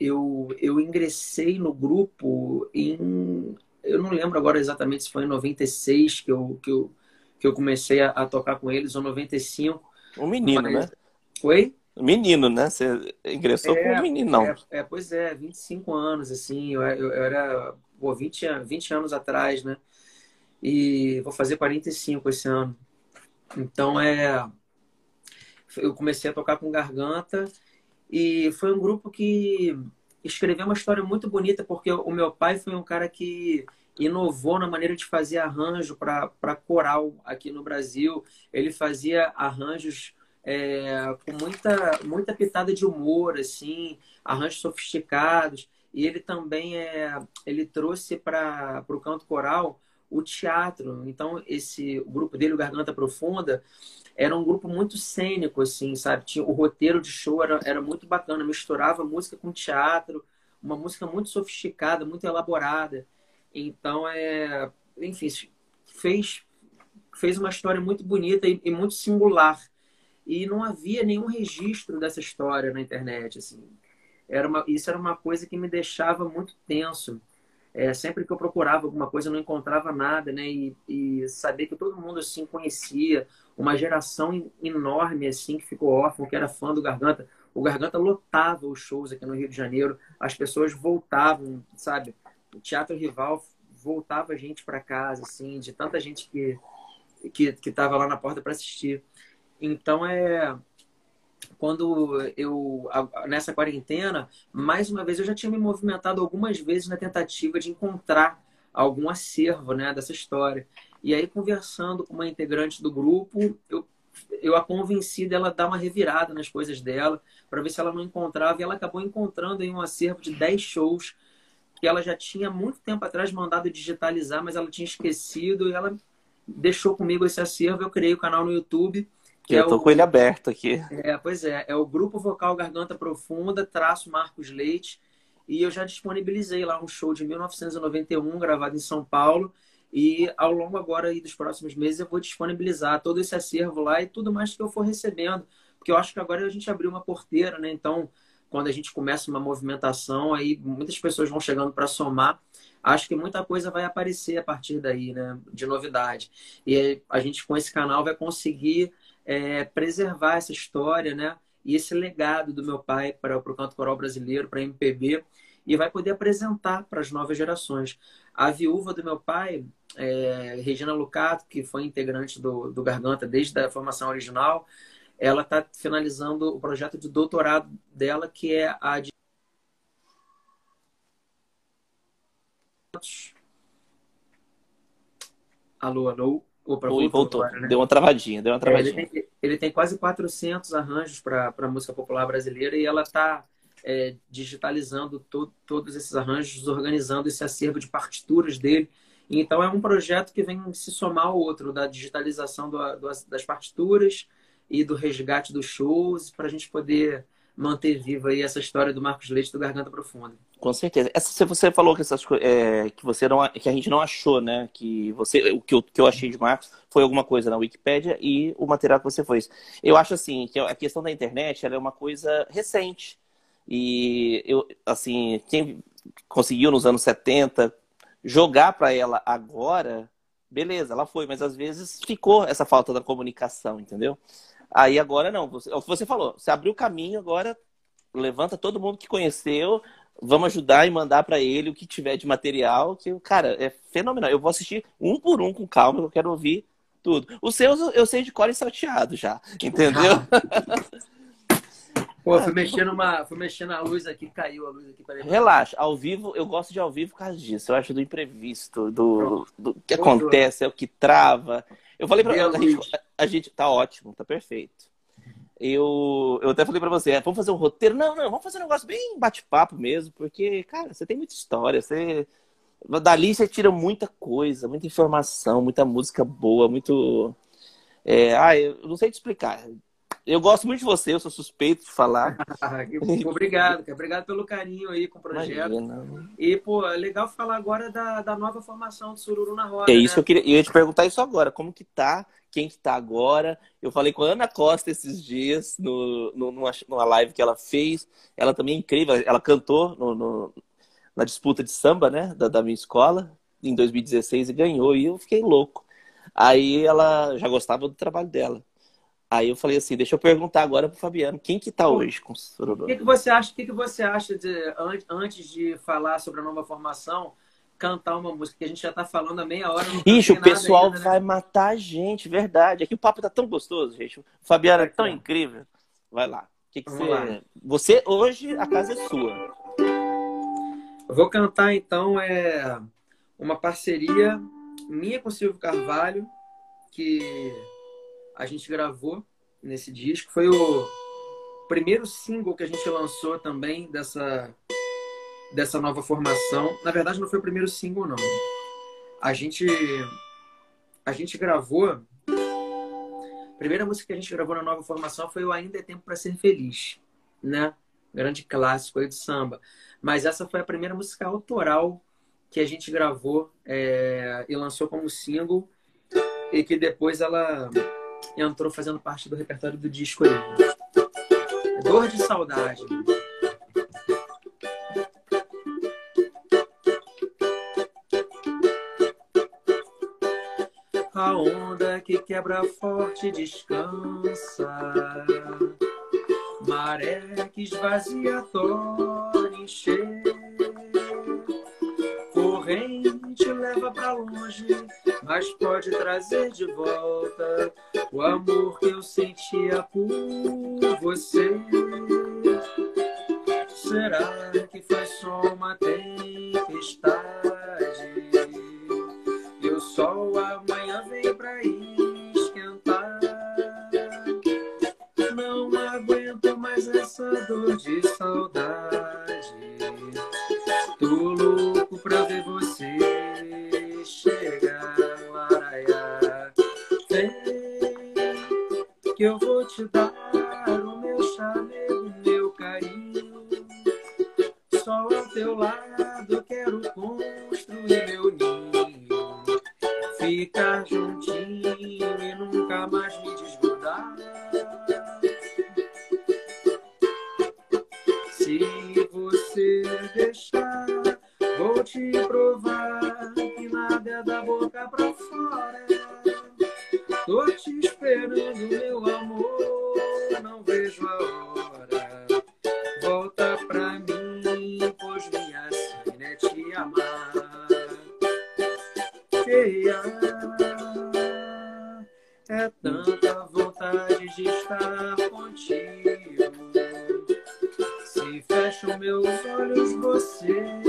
eu, eu ingressei no grupo em eu não lembro agora exatamente se foi em 96 que eu, que eu, que eu comecei a, a tocar com eles ou 95
um menino mas... né
Oi?
Menino, né? Você ingressou é, como menino, não.
É, é, pois é, 25 anos, assim, eu, eu, eu era, pô, 20, 20 anos atrás, né? E vou fazer 45 esse ano. Então, é... Eu comecei a tocar com garganta e foi um grupo que escreveu uma história muito bonita, porque o meu pai foi um cara que inovou na maneira de fazer arranjo para coral aqui no Brasil. Ele fazia arranjos é, com muita, muita pitada de humor, assim, arranjos sofisticados. E ele também é, ele trouxe para o canto coral o teatro. Então, esse o grupo dele, o Garganta Profunda, era um grupo muito cênico, assim, sabe? Tinha, o roteiro de show era, era muito bacana, misturava música com teatro, uma música muito sofisticada, muito elaborada. Então, é, enfim, fez, fez uma história muito bonita e, e muito singular. E não havia nenhum registro dessa história na internet, assim. Era uma, isso era uma coisa que me deixava muito tenso. É, sempre que eu procurava alguma coisa, eu não encontrava nada, né? E, e saber que todo mundo assim conhecia, uma geração enorme assim que ficou órfão, que era fã do Garganta. O Garganta lotava os shows aqui no Rio de Janeiro, as pessoas voltavam, sabe? O Teatro Rival voltava gente para casa, assim, de tanta gente que que que estava lá na porta para assistir. Então é quando eu nessa quarentena, mais uma vez eu já tinha me movimentado algumas vezes na tentativa de encontrar algum acervo, né, dessa história. E aí conversando com uma integrante do grupo, eu eu a convenci dela dar uma revirada nas coisas dela, para ver se ela não encontrava, e ela acabou encontrando em um acervo de 10 shows que ela já tinha muito tempo atrás mandado digitalizar, mas ela tinha esquecido e ela deixou comigo esse acervo. Eu criei o canal no YouTube
que eu é tô o... com ele aberto aqui.
É, pois é. É o Grupo Vocal Garganta Profunda, traço Marcos Leite. E eu já disponibilizei lá um show de 1991, gravado em São Paulo. E ao longo agora aí dos próximos meses eu vou disponibilizar todo esse acervo lá e tudo mais que eu for recebendo. Porque eu acho que agora a gente abriu uma porteira, né? Então, quando a gente começa uma movimentação, aí muitas pessoas vão chegando para somar. Acho que muita coisa vai aparecer a partir daí, né? De novidade. E a gente, com esse canal, vai conseguir é, preservar essa história, né? E esse legado do meu pai para, o canto coral brasileiro, para a MPB, e vai poder apresentar para as novas gerações. A viúva do meu pai, é, Regina Lucato, que foi integrante do, do Garganta desde a formação original, ela está finalizando o projeto de doutorado dela, que é a de Alô, alô.
Opa, voltou, voltou. Agora, né? Deu uma travadinha, deu uma travadinha.
É, ele, tem, ele, tem, quase 400 arranjos para a música popular brasileira e ela está é, digitalizando to, todos esses arranjos, organizando esse acervo de partituras dele. Então é um projeto que vem se somar ao outro, da digitalização do, do, das partituras e do resgate dos shows, para a gente poder manter viva aí essa história do Marcos Leite do Garganta Profunda.
Com certeza. Essa, você falou que essas é, que você não que a gente não achou, né? Que você o que eu, que eu achei de Marcos foi alguma coisa na Wikipédia e o material que você fez. Eu acho assim que a questão da internet é uma coisa recente e eu assim quem conseguiu nos anos 70 jogar para ela agora, beleza, ela foi, mas às vezes ficou essa falta da comunicação, entendeu? Aí agora não, você, é o que você falou, você abriu o caminho, agora levanta todo mundo que conheceu, vamos ajudar e mandar para ele o que tiver de material, que, cara, é fenomenal. Eu vou assistir um por um com calma, eu quero ouvir tudo. Os seus eu sei de cor e salteado já, entendeu?
Pô, fui mexer, numa, fui mexer na luz aqui, caiu a luz aqui. Peraí.
Relaxa, ao vivo, eu gosto de ao vivo por causa disso. Eu acho do imprevisto, do, do que acontece, é o que trava. Eu falei pra a gente, a gente tá ótimo, tá perfeito. Eu, eu até falei pra você, é, vamos fazer um roteiro? Não, não, vamos fazer um negócio bem bate-papo mesmo, porque, cara, você tem muita história, você. Dali você tira muita coisa, muita informação, muita música boa, muito. É, ah, eu não sei te explicar. Eu gosto muito de você, eu sou suspeito de falar.
obrigado, obrigado pelo carinho aí com o projeto. Imagina. E, pô, é legal falar agora da, da nova formação do Sururu na Roda.
É isso né? que eu queria. Eu ia te perguntar isso agora. Como que tá? Quem que tá agora? Eu falei com a Ana Costa esses dias, no, no, numa, numa live que ela fez. Ela também é incrível. Ela cantou no, no na disputa de samba, né? Da, da minha escola, em 2016, e ganhou. E eu fiquei louco. Aí ela já gostava do trabalho dela. Aí eu falei assim, deixa eu perguntar agora pro Fabiano, quem que tá hoje com o
Sororô? O que, que você acha, que, que você acha de, antes de falar sobre a nova formação, cantar uma música que a gente já tá falando há meia hora.
Ixi, o pessoal ainda, né? vai matar a gente, verdade. Aqui o papo tá tão gostoso, gente. O Fabiano é tão incrível. Vai lá. Que, que você... Lá. você hoje a casa é sua.
Eu vou cantar então é uma parceria minha com o Silvio Carvalho, que a gente gravou nesse disco. Foi o primeiro single que a gente lançou também dessa, dessa nova formação. Na verdade, não foi o primeiro single, não. a gente a gente gravou. A primeira música que a gente gravou na nova formação foi o Ainda é Tempo para Ser Feliz, né? Grande clássico aí do samba. Mas essa foi a primeira música autoral que a gente gravou é, e lançou como single e que depois ela entrou fazendo parte do repertório do disco. Dor de Saudade. A onda que quebra forte descansa. Maré que esvazia, torna encher. Corrente leva pra longe, mas pode trazer de volta o amor que eu sentia por você. Será que foi só uma tempestade? E o sol amanhã vem pra esquentar. Não aguento mais essa dor de saudade. Tanta vontade de estar contigo. Se fecho meus olhos, você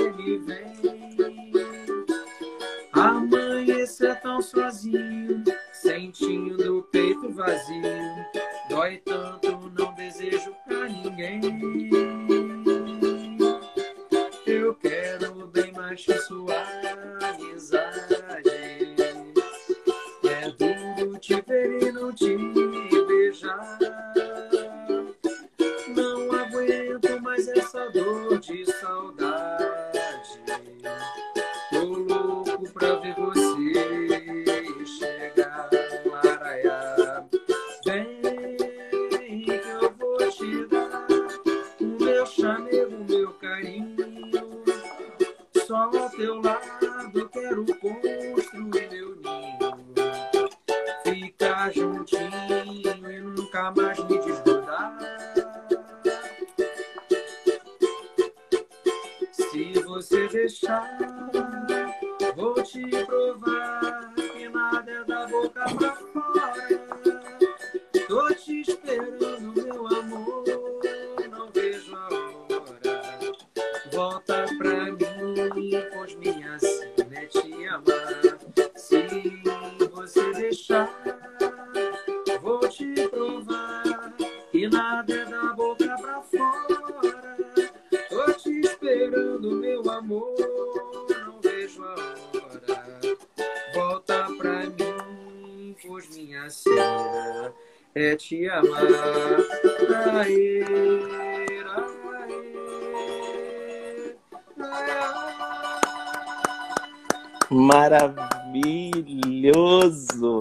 Maravilhoso!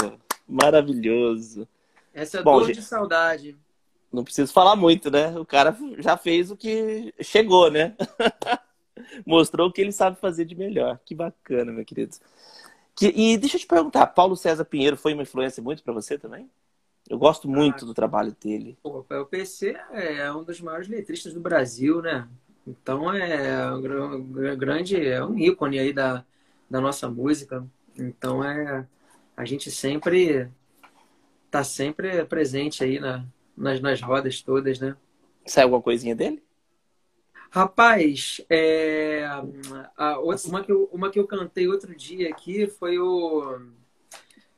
Maravilhoso.
Essa é
Bom,
dor
gente-
de saudade.
Não preciso falar muito, né? O cara já fez o que chegou, né? Mostrou o que ele sabe fazer de melhor. Que bacana, meu querido. Que- e deixa eu te perguntar, Paulo César Pinheiro foi uma influência muito para você também? Eu gosto muito do trabalho dele.
Pô, o PC é um dos maiores letristas do Brasil, né? Então é um gr- grande, é um ícone aí da, da nossa música. Então é a gente sempre tá sempre presente aí na, nas, nas rodas todas, né?
Saiu alguma coisinha dele?
Rapaz, é, a outra- uma, que eu, uma que eu cantei outro dia aqui foi o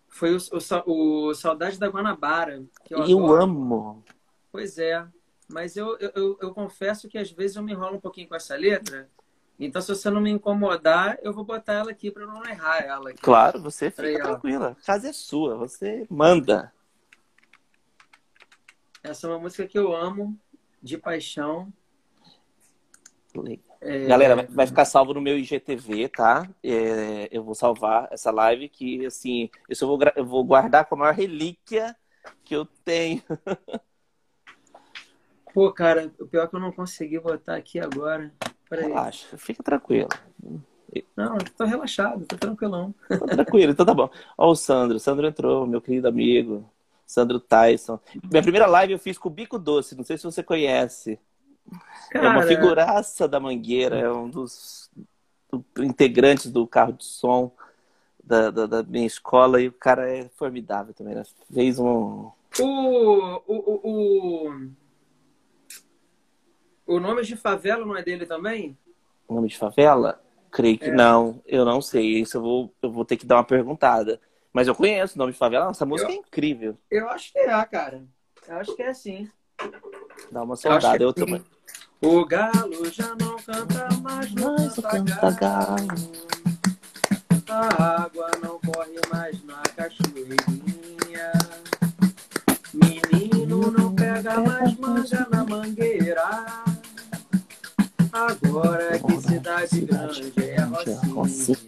foi o, o, o Saudade da Guanabara, que eu
Eu amo.
Pois é, mas eu, eu, eu, eu confesso que às vezes eu me enrolo um pouquinho com essa letra, Então, se você não me incomodar, eu vou botar ela aqui para não errar ela. Aqui.
Claro, você fica Aí, tranquila. A casa é sua, você manda.
Essa é uma música que eu amo, de paixão.
É... Galera, vai ficar salvo no meu IGTV, tá? É, eu vou salvar essa live que, assim, eu vou, eu vou guardar com a maior relíquia que eu tenho.
Pô, cara, o pior é que eu não consegui botar aqui agora.
Relaxa, fica tranquilo.
Não, eu tô relaxado, tô tranquilão. Tô
tranquilo, então tá bom. Ó o Sandro, o Sandro entrou, meu querido amigo. Sandro Tyson. Minha primeira live eu fiz com o Bico Doce, não sei se você conhece. Cara... É uma figuraça da Mangueira, é um dos integrantes do carro de som da, da, da, minha escola e o cara é formidável também. Né? Fez um.
O, o, o, o nome de favela não é dele também?
O nome de favela? Creio que é. não. Eu não sei. Isso eu vou, eu vou ter que dar uma perguntada. Mas eu conheço o nome de favela. Essa música eu, é incrível.
Eu acho que é, cara. Eu acho que é sim.
Dá uma saudade. Eu, eu também.
O galo já não canta mais no Mas canta galo. A água não corre mais na cachoeirinha. Menino não pega mais manga na mangueira. Agora que cidade grande é Rocinha.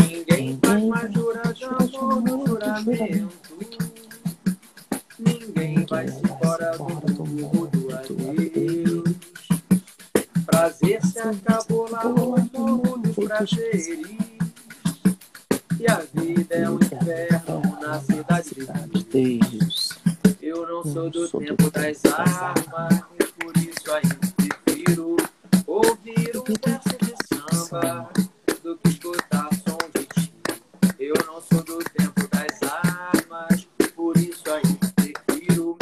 Ninguém faz mais jurar de amor no juramento. Ninguém vai se fora do mundo do adeus. Prazer se acabou lá no morro dos prazeres. E a vida é um inferno na cidade de Deus. Eu não sou do tempo das armas, por isso ainda um verso de samba do que escutar som de ti. Eu não sou do tempo das armas, por isso ainda prefiro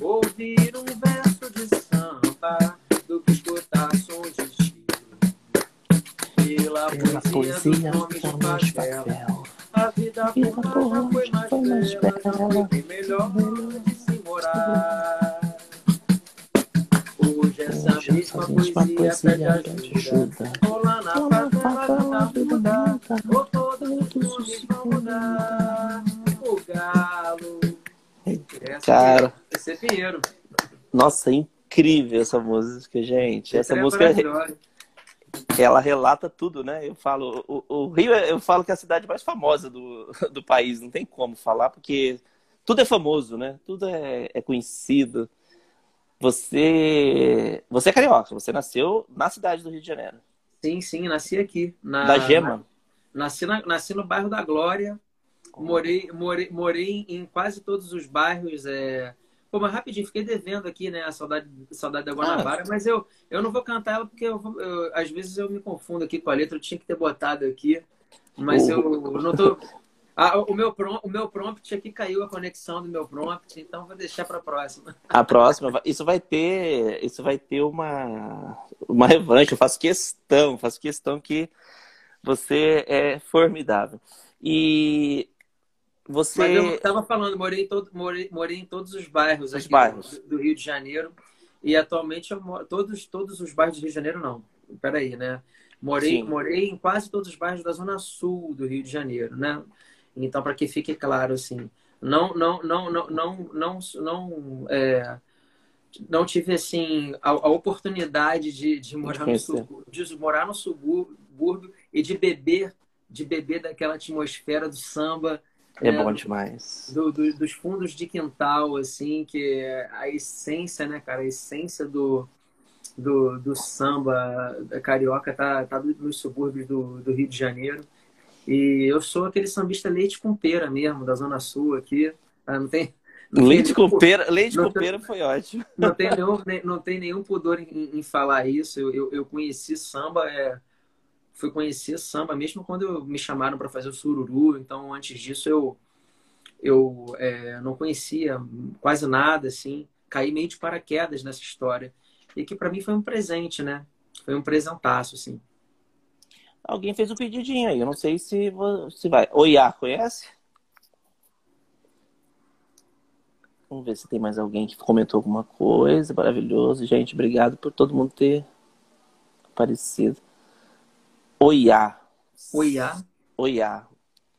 ouvir um verso de samba do que escutar som de ti. Pela poesia dos nomes de papel, a vida por já foi mais bela, foi melhor de se morar. Mesma poesia pede ajuda. Rola na favela, muda, ou todos os vão mudar. O galo.
Cara.
Esse é Pinheiro.
Nossa, incrível essa música, gente. Essa é música ela relata tudo, né? Eu falo, o, o, Rio, eu falo que é a cidade mais famosa do, do país, não tem como falar, porque tudo é famoso, né? Tudo é, é conhecido. Você, você é carioca, você nasceu na cidade do Rio de Janeiro.
Sim, sim, nasci aqui. Na,
da Gema?
Na, nasci, na, nasci no bairro da Glória. Morei, morei, morei em quase todos os bairros. É... Pô, mas rapidinho, fiquei devendo aqui, né? A saudade, saudade da Guanabara, ah. mas eu, eu não vou cantar ela porque eu, eu, às vezes eu me confundo aqui com a letra, eu tinha que ter botado aqui. Mas eu, eu não tô. Ah, o, meu prompt, o meu prompt aqui caiu a conexão do meu prompt, então vou deixar para a próxima.
A próxima, isso vai ter, isso vai ter uma, uma revanche. Eu faço questão, faço questão que você é formidável. E você. Mas
eu estava falando, morei em, todo, morei, morei em todos os bairros
os aqui bairros.
Do, do, Rio de Janeiro. E atualmente eu moro, todos, todos os bairros do Rio de Janeiro não. Peraí, né? Morei, morei em quase todos os bairros da Zona Sul do Rio de Janeiro, né? Então, para que fique claro, assim, não, não, não, não, não, não, não, é, não tive assim a, a oportunidade de, de morar no subúrbio, de morar no subúrbio e de beber, de beber daquela atmosfera do samba.
É né, bom demais.
Do, do, dos fundos de quintal, assim, que é a essência, né, cara? A essência do, do, do samba carioca tá, tá nos subúrbios do, do Rio de Janeiro. E eu sou aquele sambista leite com pera mesmo, da Zona Sul aqui. Ah, não tem.
Não leite tem, com pera, leite com pera foi ótimo.
Não tem nenhum, não tem nenhum pudor em, em falar isso. Eu, eu, eu, conheci samba, é, fui conhecer samba mesmo quando me chamaram para fazer o sururu. Então, antes disso, eu, eu é, não conhecia quase nada, assim. Caí meio de paraquedas nessa história. E que para mim foi um presente, né? Foi um presentaço, assim.
Alguém fez um pedidinho aí. Eu não sei se, se vai. O Iá, conhece? Vamos ver se tem mais alguém que comentou alguma coisa. Maravilhoso. Gente, obrigado por todo mundo ter parecido. Oiá.
Oiá?
Oiá.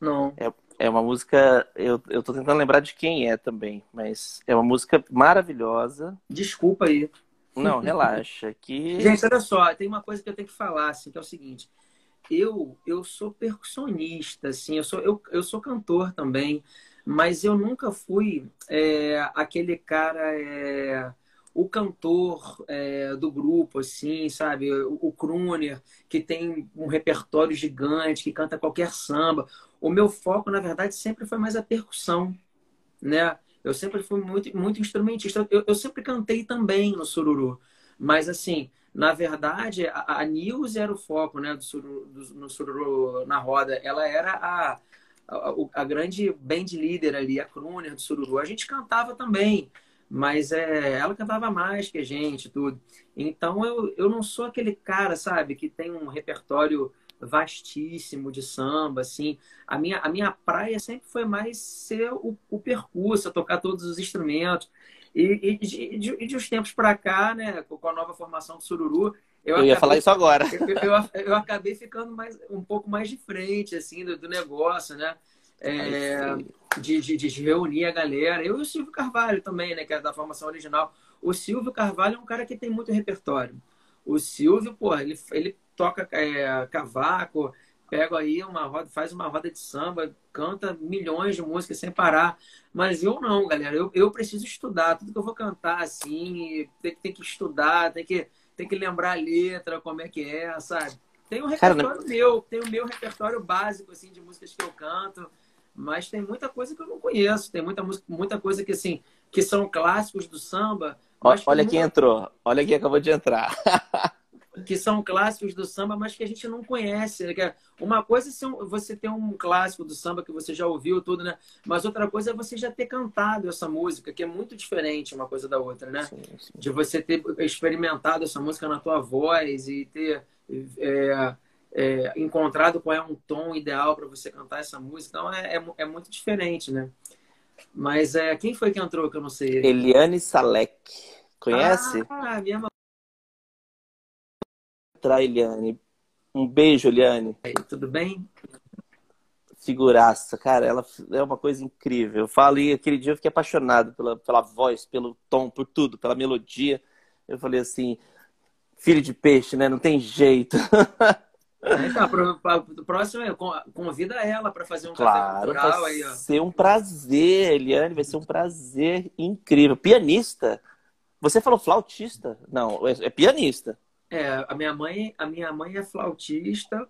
Não.
É, é uma música. Eu, eu tô tentando lembrar de quem é também, mas é uma música maravilhosa.
Desculpa aí.
Não, relaxa. Que...
Gente, olha só, tem uma coisa que eu tenho que falar, assim, que é o seguinte. Eu, eu sou percussionista, assim, eu sou, eu, eu sou cantor também, mas eu nunca fui é, aquele cara, é, o cantor é, do grupo, assim, sabe? O, o crooner, que tem um repertório gigante, que canta qualquer samba. O meu foco, na verdade, sempre foi mais a percussão, né? Eu sempre fui muito, muito instrumentista. Eu, eu sempre cantei também no sururu. Mas, assim, na verdade, a, a era o foco né, do sururu, do, no sururu na roda. Ela era a, a, a, grande band líder ali, a crooner do sururu. A gente cantava também, mas é, ela cantava mais que a gente, tudo. Então, eu, eu não sou aquele cara, sabe, que tem um repertório vastíssimo de samba, assim. A minha, a minha praia sempre foi mais ser o, o percurso, tocar todos os instrumentos. E, e, de, de, de uns tempos para cá, né, com a nova formação do Sururu,
eu, eu acabei, ia falar isso agora.
Eu, eu, eu, acabei ficando mais, um pouco mais de frente, assim, do, do negócio, né? É, de, de, de, reunir a galera. Eu e o Silvio Carvalho também, né, que é da formação original. O Silvio Carvalho é um cara que tem muito repertório. O Silvio, pô, ele, ele toca é, cavaco, pega aí uma roda, faz uma roda de samba, canta milhões de músicas sem parar. Mas eu não, galera. Eu, eu preciso estudar. Tudo que eu vou cantar, assim, tem, tem que estudar, tem que, tem que lembrar a letra, como é que é, sabe? Tem um repertório Cara, meu, tem o meu repertório básico, assim, de músicas que eu canto. Mas tem muita coisa que eu não conheço. Tem muita, música, muita coisa que, assim, que são clássicos do samba.
Olha quem entrou. Olha quem acabou de entrar.
que são clássicos do samba, mas que a gente não conhece. Né? Uma coisa é você ter um clássico do samba que você já ouviu tudo, né? Mas outra coisa é você já ter cantado essa música, que é muito diferente uma coisa da outra, né? Sim, sim. De você ter experimentado essa música na tua voz e ter é, é, encontrado qual é um tom ideal para você cantar essa música. Então é, é, é, muito diferente, né? Mas é, quem foi que entrou que eu não sei?
Eliane Salek. Conhece?
Ah, minha
entrar, Eliane. Um beijo, Eliane.
Aí, tudo bem?
Figuraça, cara, ela é uma coisa incrível. Eu falei, aquele dia eu fiquei apaixonado pela, pela voz, pelo tom, por tudo, pela melodia. Eu falei assim, filho de peixe, né? Não tem jeito.
Então, pro, próximo, convida ela para fazer um
claro,
café cultural
vai
aí, ó.
ser um prazer, Eliane, vai ser um prazer incrível. Pianista? Você falou flautista? Não, é, é pianista.
É, a minha mãe, a minha mãe é flautista,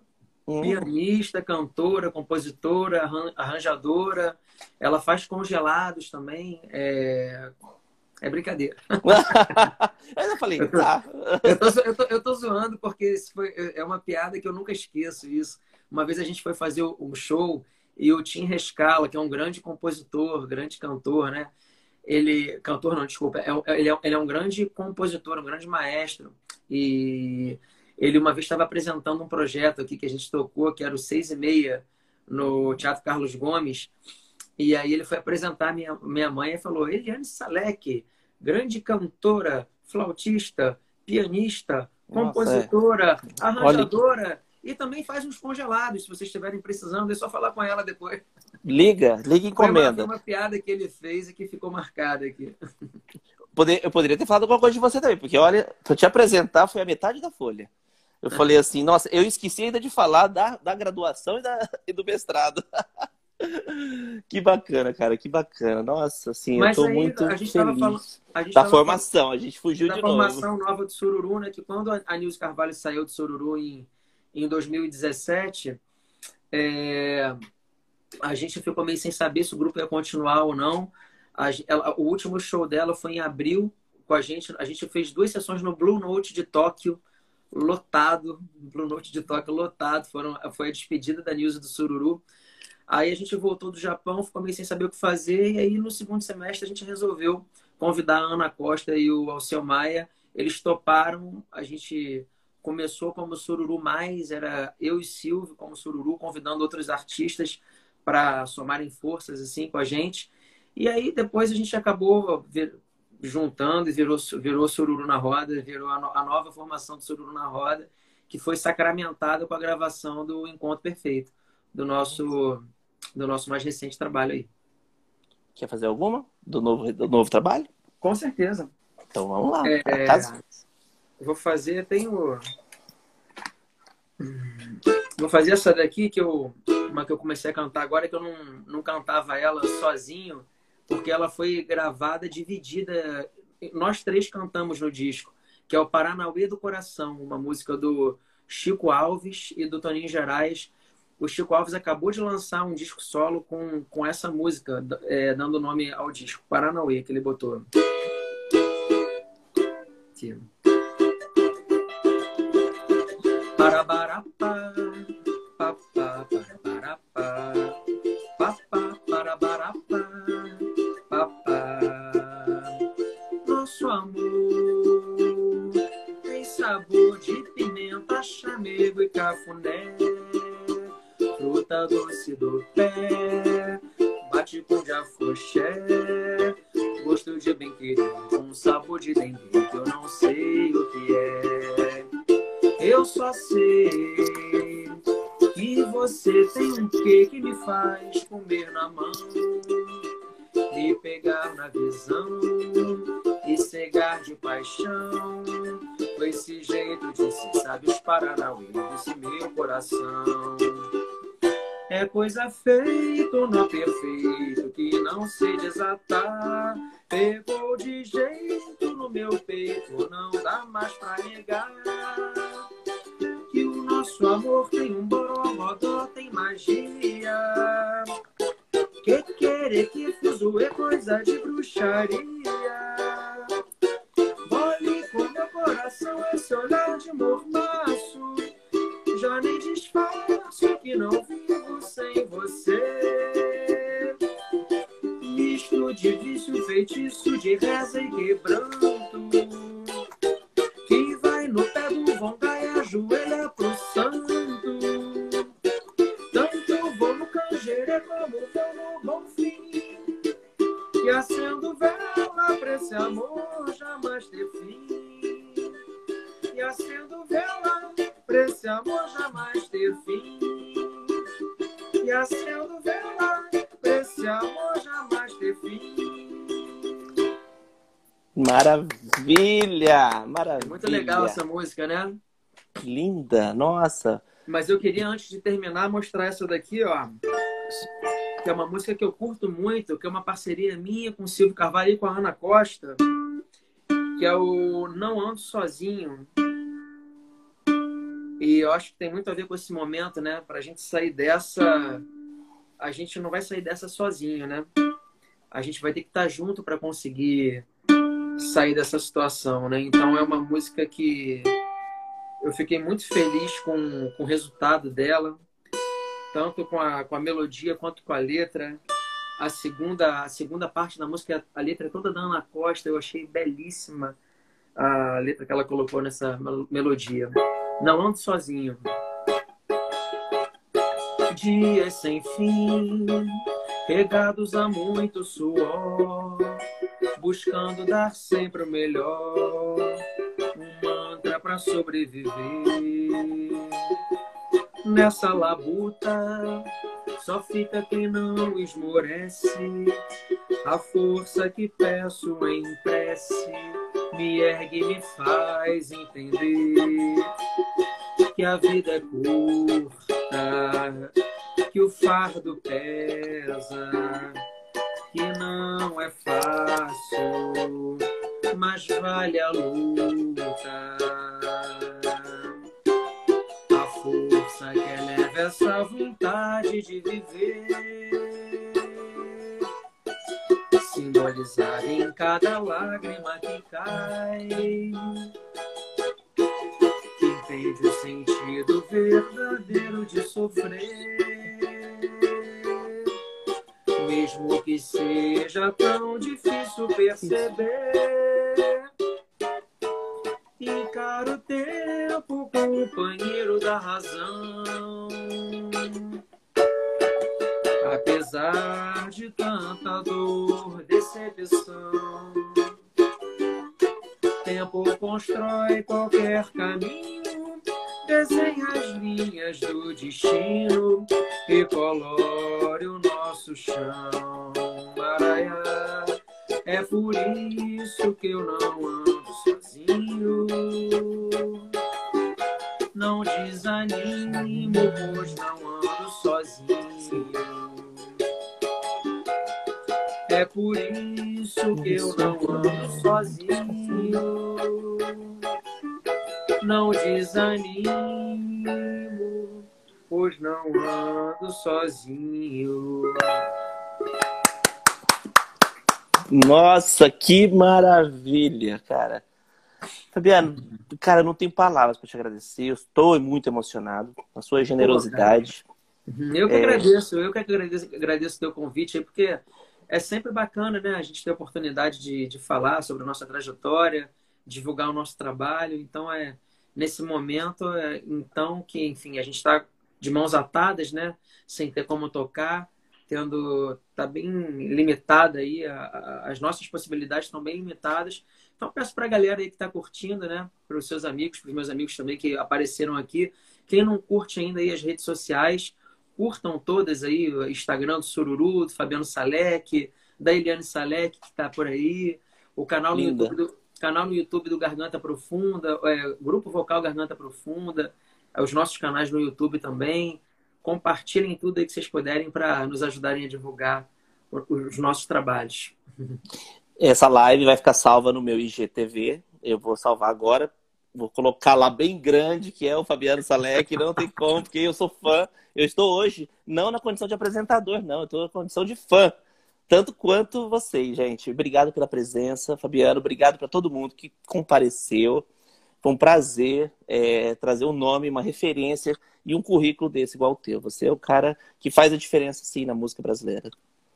hum. pianista, cantora, compositora, arranjadora. Ela faz congelados também. É, é brincadeira.
eu falei, eu tô, tá.
eu, tô, eu, tô, eu tô zoando porque foi, é uma piada que eu nunca esqueço isso. Uma vez a gente foi fazer um show e o Tim Rescala, que é um grande compositor, grande cantor, né? Ele, cantor não, desculpa, é, ele, é, ele é um grande compositor, um grande maestro. E ele uma vez estava apresentando um projeto aqui que a gente tocou, que era o Seis e Meia, no Teatro Carlos Gomes. E aí ele foi apresentar minha, minha mãe e falou: Eliane Salek, grande cantora, flautista, pianista, compositora, Nossa, é. arranjadora. E também faz uns congelados, se vocês estiverem precisando, é só falar com ela depois.
Liga, liga e encomenda.
Foi uma, uma piada que ele fez e que ficou marcada aqui.
eu poderia ter falado alguma coisa de você também, porque olha, pra te apresentar foi a metade da folha. Eu falei assim, nossa, eu esqueci ainda de falar da, da graduação e, da, e do mestrado. que bacana, cara, que bacana. Nossa, assim, Mas eu tô aí, muito a gente feliz. Falando, a gente da formação, falando, a gente fugiu de novo.
Da formação nova do Sururu, né? Que quando a Nilce Carvalho saiu do Sururu em, em 2017, é, a gente ficou meio sem saber se o grupo ia continuar ou não. A, ela, o último show dela foi em abril com a gente. A gente fez duas sessões no Blue Note de Tóquio, lotado. Blue Note de Tóquio lotado. Foram, foi a despedida da Nilce do Sururu. Aí a gente voltou do Japão, ficou meio sem saber o que fazer. E aí no segundo semestre a gente resolveu convidar a Ana Costa e o Alceu Maia. Eles toparam. A gente começou como Sururu Mais, era eu e Silvio como Sururu, convidando outros artistas para somarem forças assim com a gente. E aí depois a gente acabou juntando e virou, virou Sururu na Roda, virou a, no, a nova formação do Sururu na Roda. que foi sacramentada com a gravação do Encontro Perfeito, do nosso, do nosso mais recente trabalho aí.
Quer fazer alguma do novo, do novo trabalho?
Com certeza.
Então vamos lá.
É, vou fazer, tenho. Vou fazer essa daqui que eu. Uma que eu comecei a cantar agora, que eu não, não cantava ela sozinho, porque ela foi gravada, dividida. Nós três cantamos no disco, que é o Paranauê do Coração, uma música do Chico Alves e do Toninho Gerais. O Chico Alves acabou de lançar um disco solo com, com essa música, é, dando nome ao disco, Paranauê, que ele botou. Aqui. Parabarapá, papá, parabarapá, papá, parabarapá, papá. Nosso amor tem sabor de pimenta, chamego e cafuné fruta doce do pé, bate com de afoxé, gosto de bem querido, um sabor de dengue que eu não sei o que é. Eu só sei que você tem um quê que me faz comer na mão, me pegar na visão e cegar de paixão. Com esse jeito de se sabe os paranauê desse meu coração. É coisa feita, não perfeito, que não sei desatar. Pegou de jeito no meu peito, não dá mais pra negar. Que o nosso amor tem um borogodó, tem magia. Que querer que fuso é coisa de bruxaria. Olhe com meu coração esse olhar de mormaço. Já nem disfarço que não vivo sem você. Misto de vício, feitiço de reza e quebranto.
Maravilha! Maravilha!
Muito legal essa música, né?
Linda, nossa!
Mas eu queria, antes de terminar, mostrar essa daqui, ó. Que é uma música que eu curto muito, que é uma parceria minha com o Silvio Carvalho e com a Ana Costa, que é o Não Ando Sozinho. E eu acho que tem muito a ver com esse momento, né? Pra gente sair dessa. A gente não vai sair dessa sozinho, né? A gente vai ter que estar junto para conseguir sair dessa situação, né? Então é uma música que eu fiquei muito feliz com, com o resultado dela, tanto com a, com a melodia quanto com a letra. A segunda, a segunda parte da música, a letra toda da Ana Costa, eu achei belíssima a letra que ela colocou nessa melodia. Não ando sozinho. Dias sem fim, regados a muito suor, buscando dar sempre o melhor, um mantra para sobreviver. Nessa labuta, só fica quem não esmorece, a força que peço em prece me ergue e me faz entender que a vida é curta, que o fardo pesa, que não é fácil, mas vale a luta. A força que eleva essa vontade de viver simbolizada em cada lágrima que cai. Entende o sentido verdadeiro de sofrer, mesmo que seja tão difícil perceber. Encara o tempo, companheiro da razão. Apesar de tanta dor, decepção, tempo constrói qualquer caminho desenha as linhas do destino e colore o nosso chão. Maraiá, é por isso que eu não ando sozinho. Não desanimo, pois não ando sozinho. É por isso que eu não ando sozinho. Não desanimo, pois não ando sozinho.
Nossa, que maravilha, cara. Fabiano, cara, não tenho palavras para te agradecer. Eu estou muito emocionado com a sua generosidade.
eu que é... agradeço, eu que agradeço, agradeço o teu convite porque é sempre bacana, né? A gente ter a oportunidade de, de falar sobre a nossa trajetória, divulgar o nosso trabalho. Então, é nesse momento, é, então, que, enfim, a gente está de mãos atadas, né? Sem ter como tocar, tendo tá bem limitada aí, a, a, as nossas possibilidades estão bem limitadas. Então, peço para a galera aí que está curtindo, né? Para os seus amigos, para os meus amigos também que apareceram aqui. Quem não curte ainda aí as redes sociais, curtam todas aí, o Instagram do Sururu, do Fabiano Salek, da Eliane Salek, que está por aí, o canal no YouTube do, canal no YouTube do Garganta Profunda, é, Grupo Vocal Garganta Profunda, é, os nossos canais no YouTube também. Compartilhem tudo aí que vocês puderem para nos ajudarem a divulgar os nossos trabalhos.
Essa live vai ficar salva no meu IGTV. Eu vou salvar agora. Vou colocar lá bem grande, que é o Fabiano Salek. Não tem como, porque eu sou fã. Eu estou hoje não na condição de apresentador, não. Eu estou na condição de fã tanto quanto vocês, gente. Obrigado pela presença, Fabiano. Obrigado para todo mundo que compareceu. Foi um prazer é, trazer um nome, uma referência e um currículo desse igual o teu. Você é o cara que faz a diferença, sim, na música brasileira.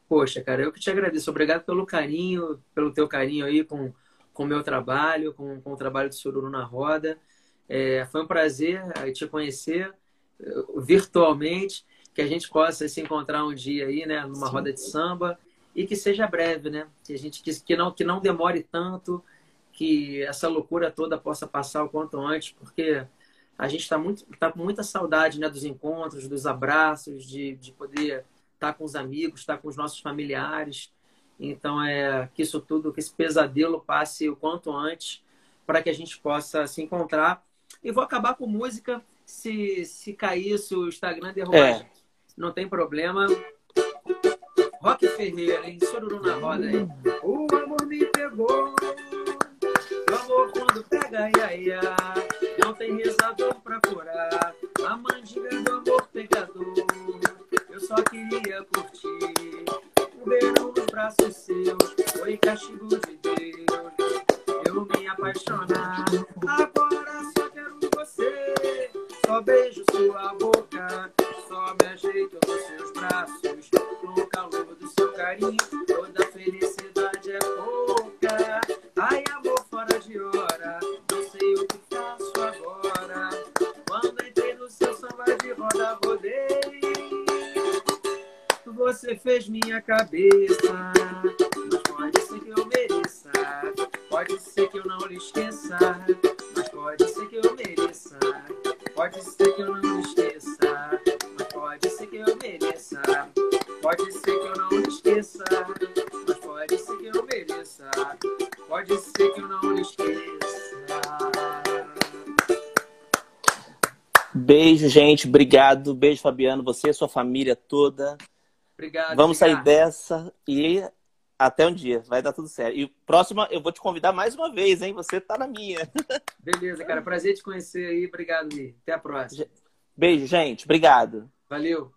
Poxa, cara, eu que te agradeço. Obrigado pelo carinho, pelo teu carinho aí com o meu trabalho, com, com o trabalho de Sururu na Roda. É, foi um prazer te conhecer é, virtualmente, que a gente possa se encontrar um dia aí, né, numa Sim. roda de samba e que seja breve, né? Que a gente que, que não que não demore tanto, que essa loucura toda possa passar o quanto antes, porque a gente está muito tá com muita saudade, né, dos encontros, dos abraços, de, de poder estar tá com os amigos, estar tá com os nossos familiares. Então é que isso tudo, que esse pesadelo passe o quanto antes, para que a gente possa se encontrar. E vou acabar com música. Se, se cair, se o Instagram derrubar, é. não tem problema. Rock Ferreira, hein? Soruru na roda aí. O amor me pegou. O amor quando pega, ia, ia. Não tem rezador pra curar. A mandiga do amor pegador. Eu só queria curtir. O verão nos braços seus. Foi castigo de Deus. Eu me apaixonar. Agora. Só beijo sua boca. Só me ajeito nos seus braços. No calor carinho, toda felicidade é pouca. Ai, amor fora de hora, não sei o que faço agora. Quando entrei no seu samba de roda, rodei. Você fez minha cabeça, mas pode ser que eu mereça. Pode ser que eu não lhe esqueça, mas pode ser que eu mereça. Pode ser que eu não esqueça, mas pode ser que eu mereça. Pode ser que eu não esqueça, mas pode ser que eu mereça. Pode ser que eu não esqueça.
Beijo, gente. Obrigado. Beijo, Fabiano. Você e sua família toda.
Obrigado.
Vamos sair dessa e até um dia. Vai dar tudo certo. E próxima, eu vou te convidar mais uma vez, hein? Você tá na minha.
Beleza, cara. Prazer te conhecer aí. Obrigado, Li. Até a próxima.
Beijo, gente. Obrigado.
Valeu.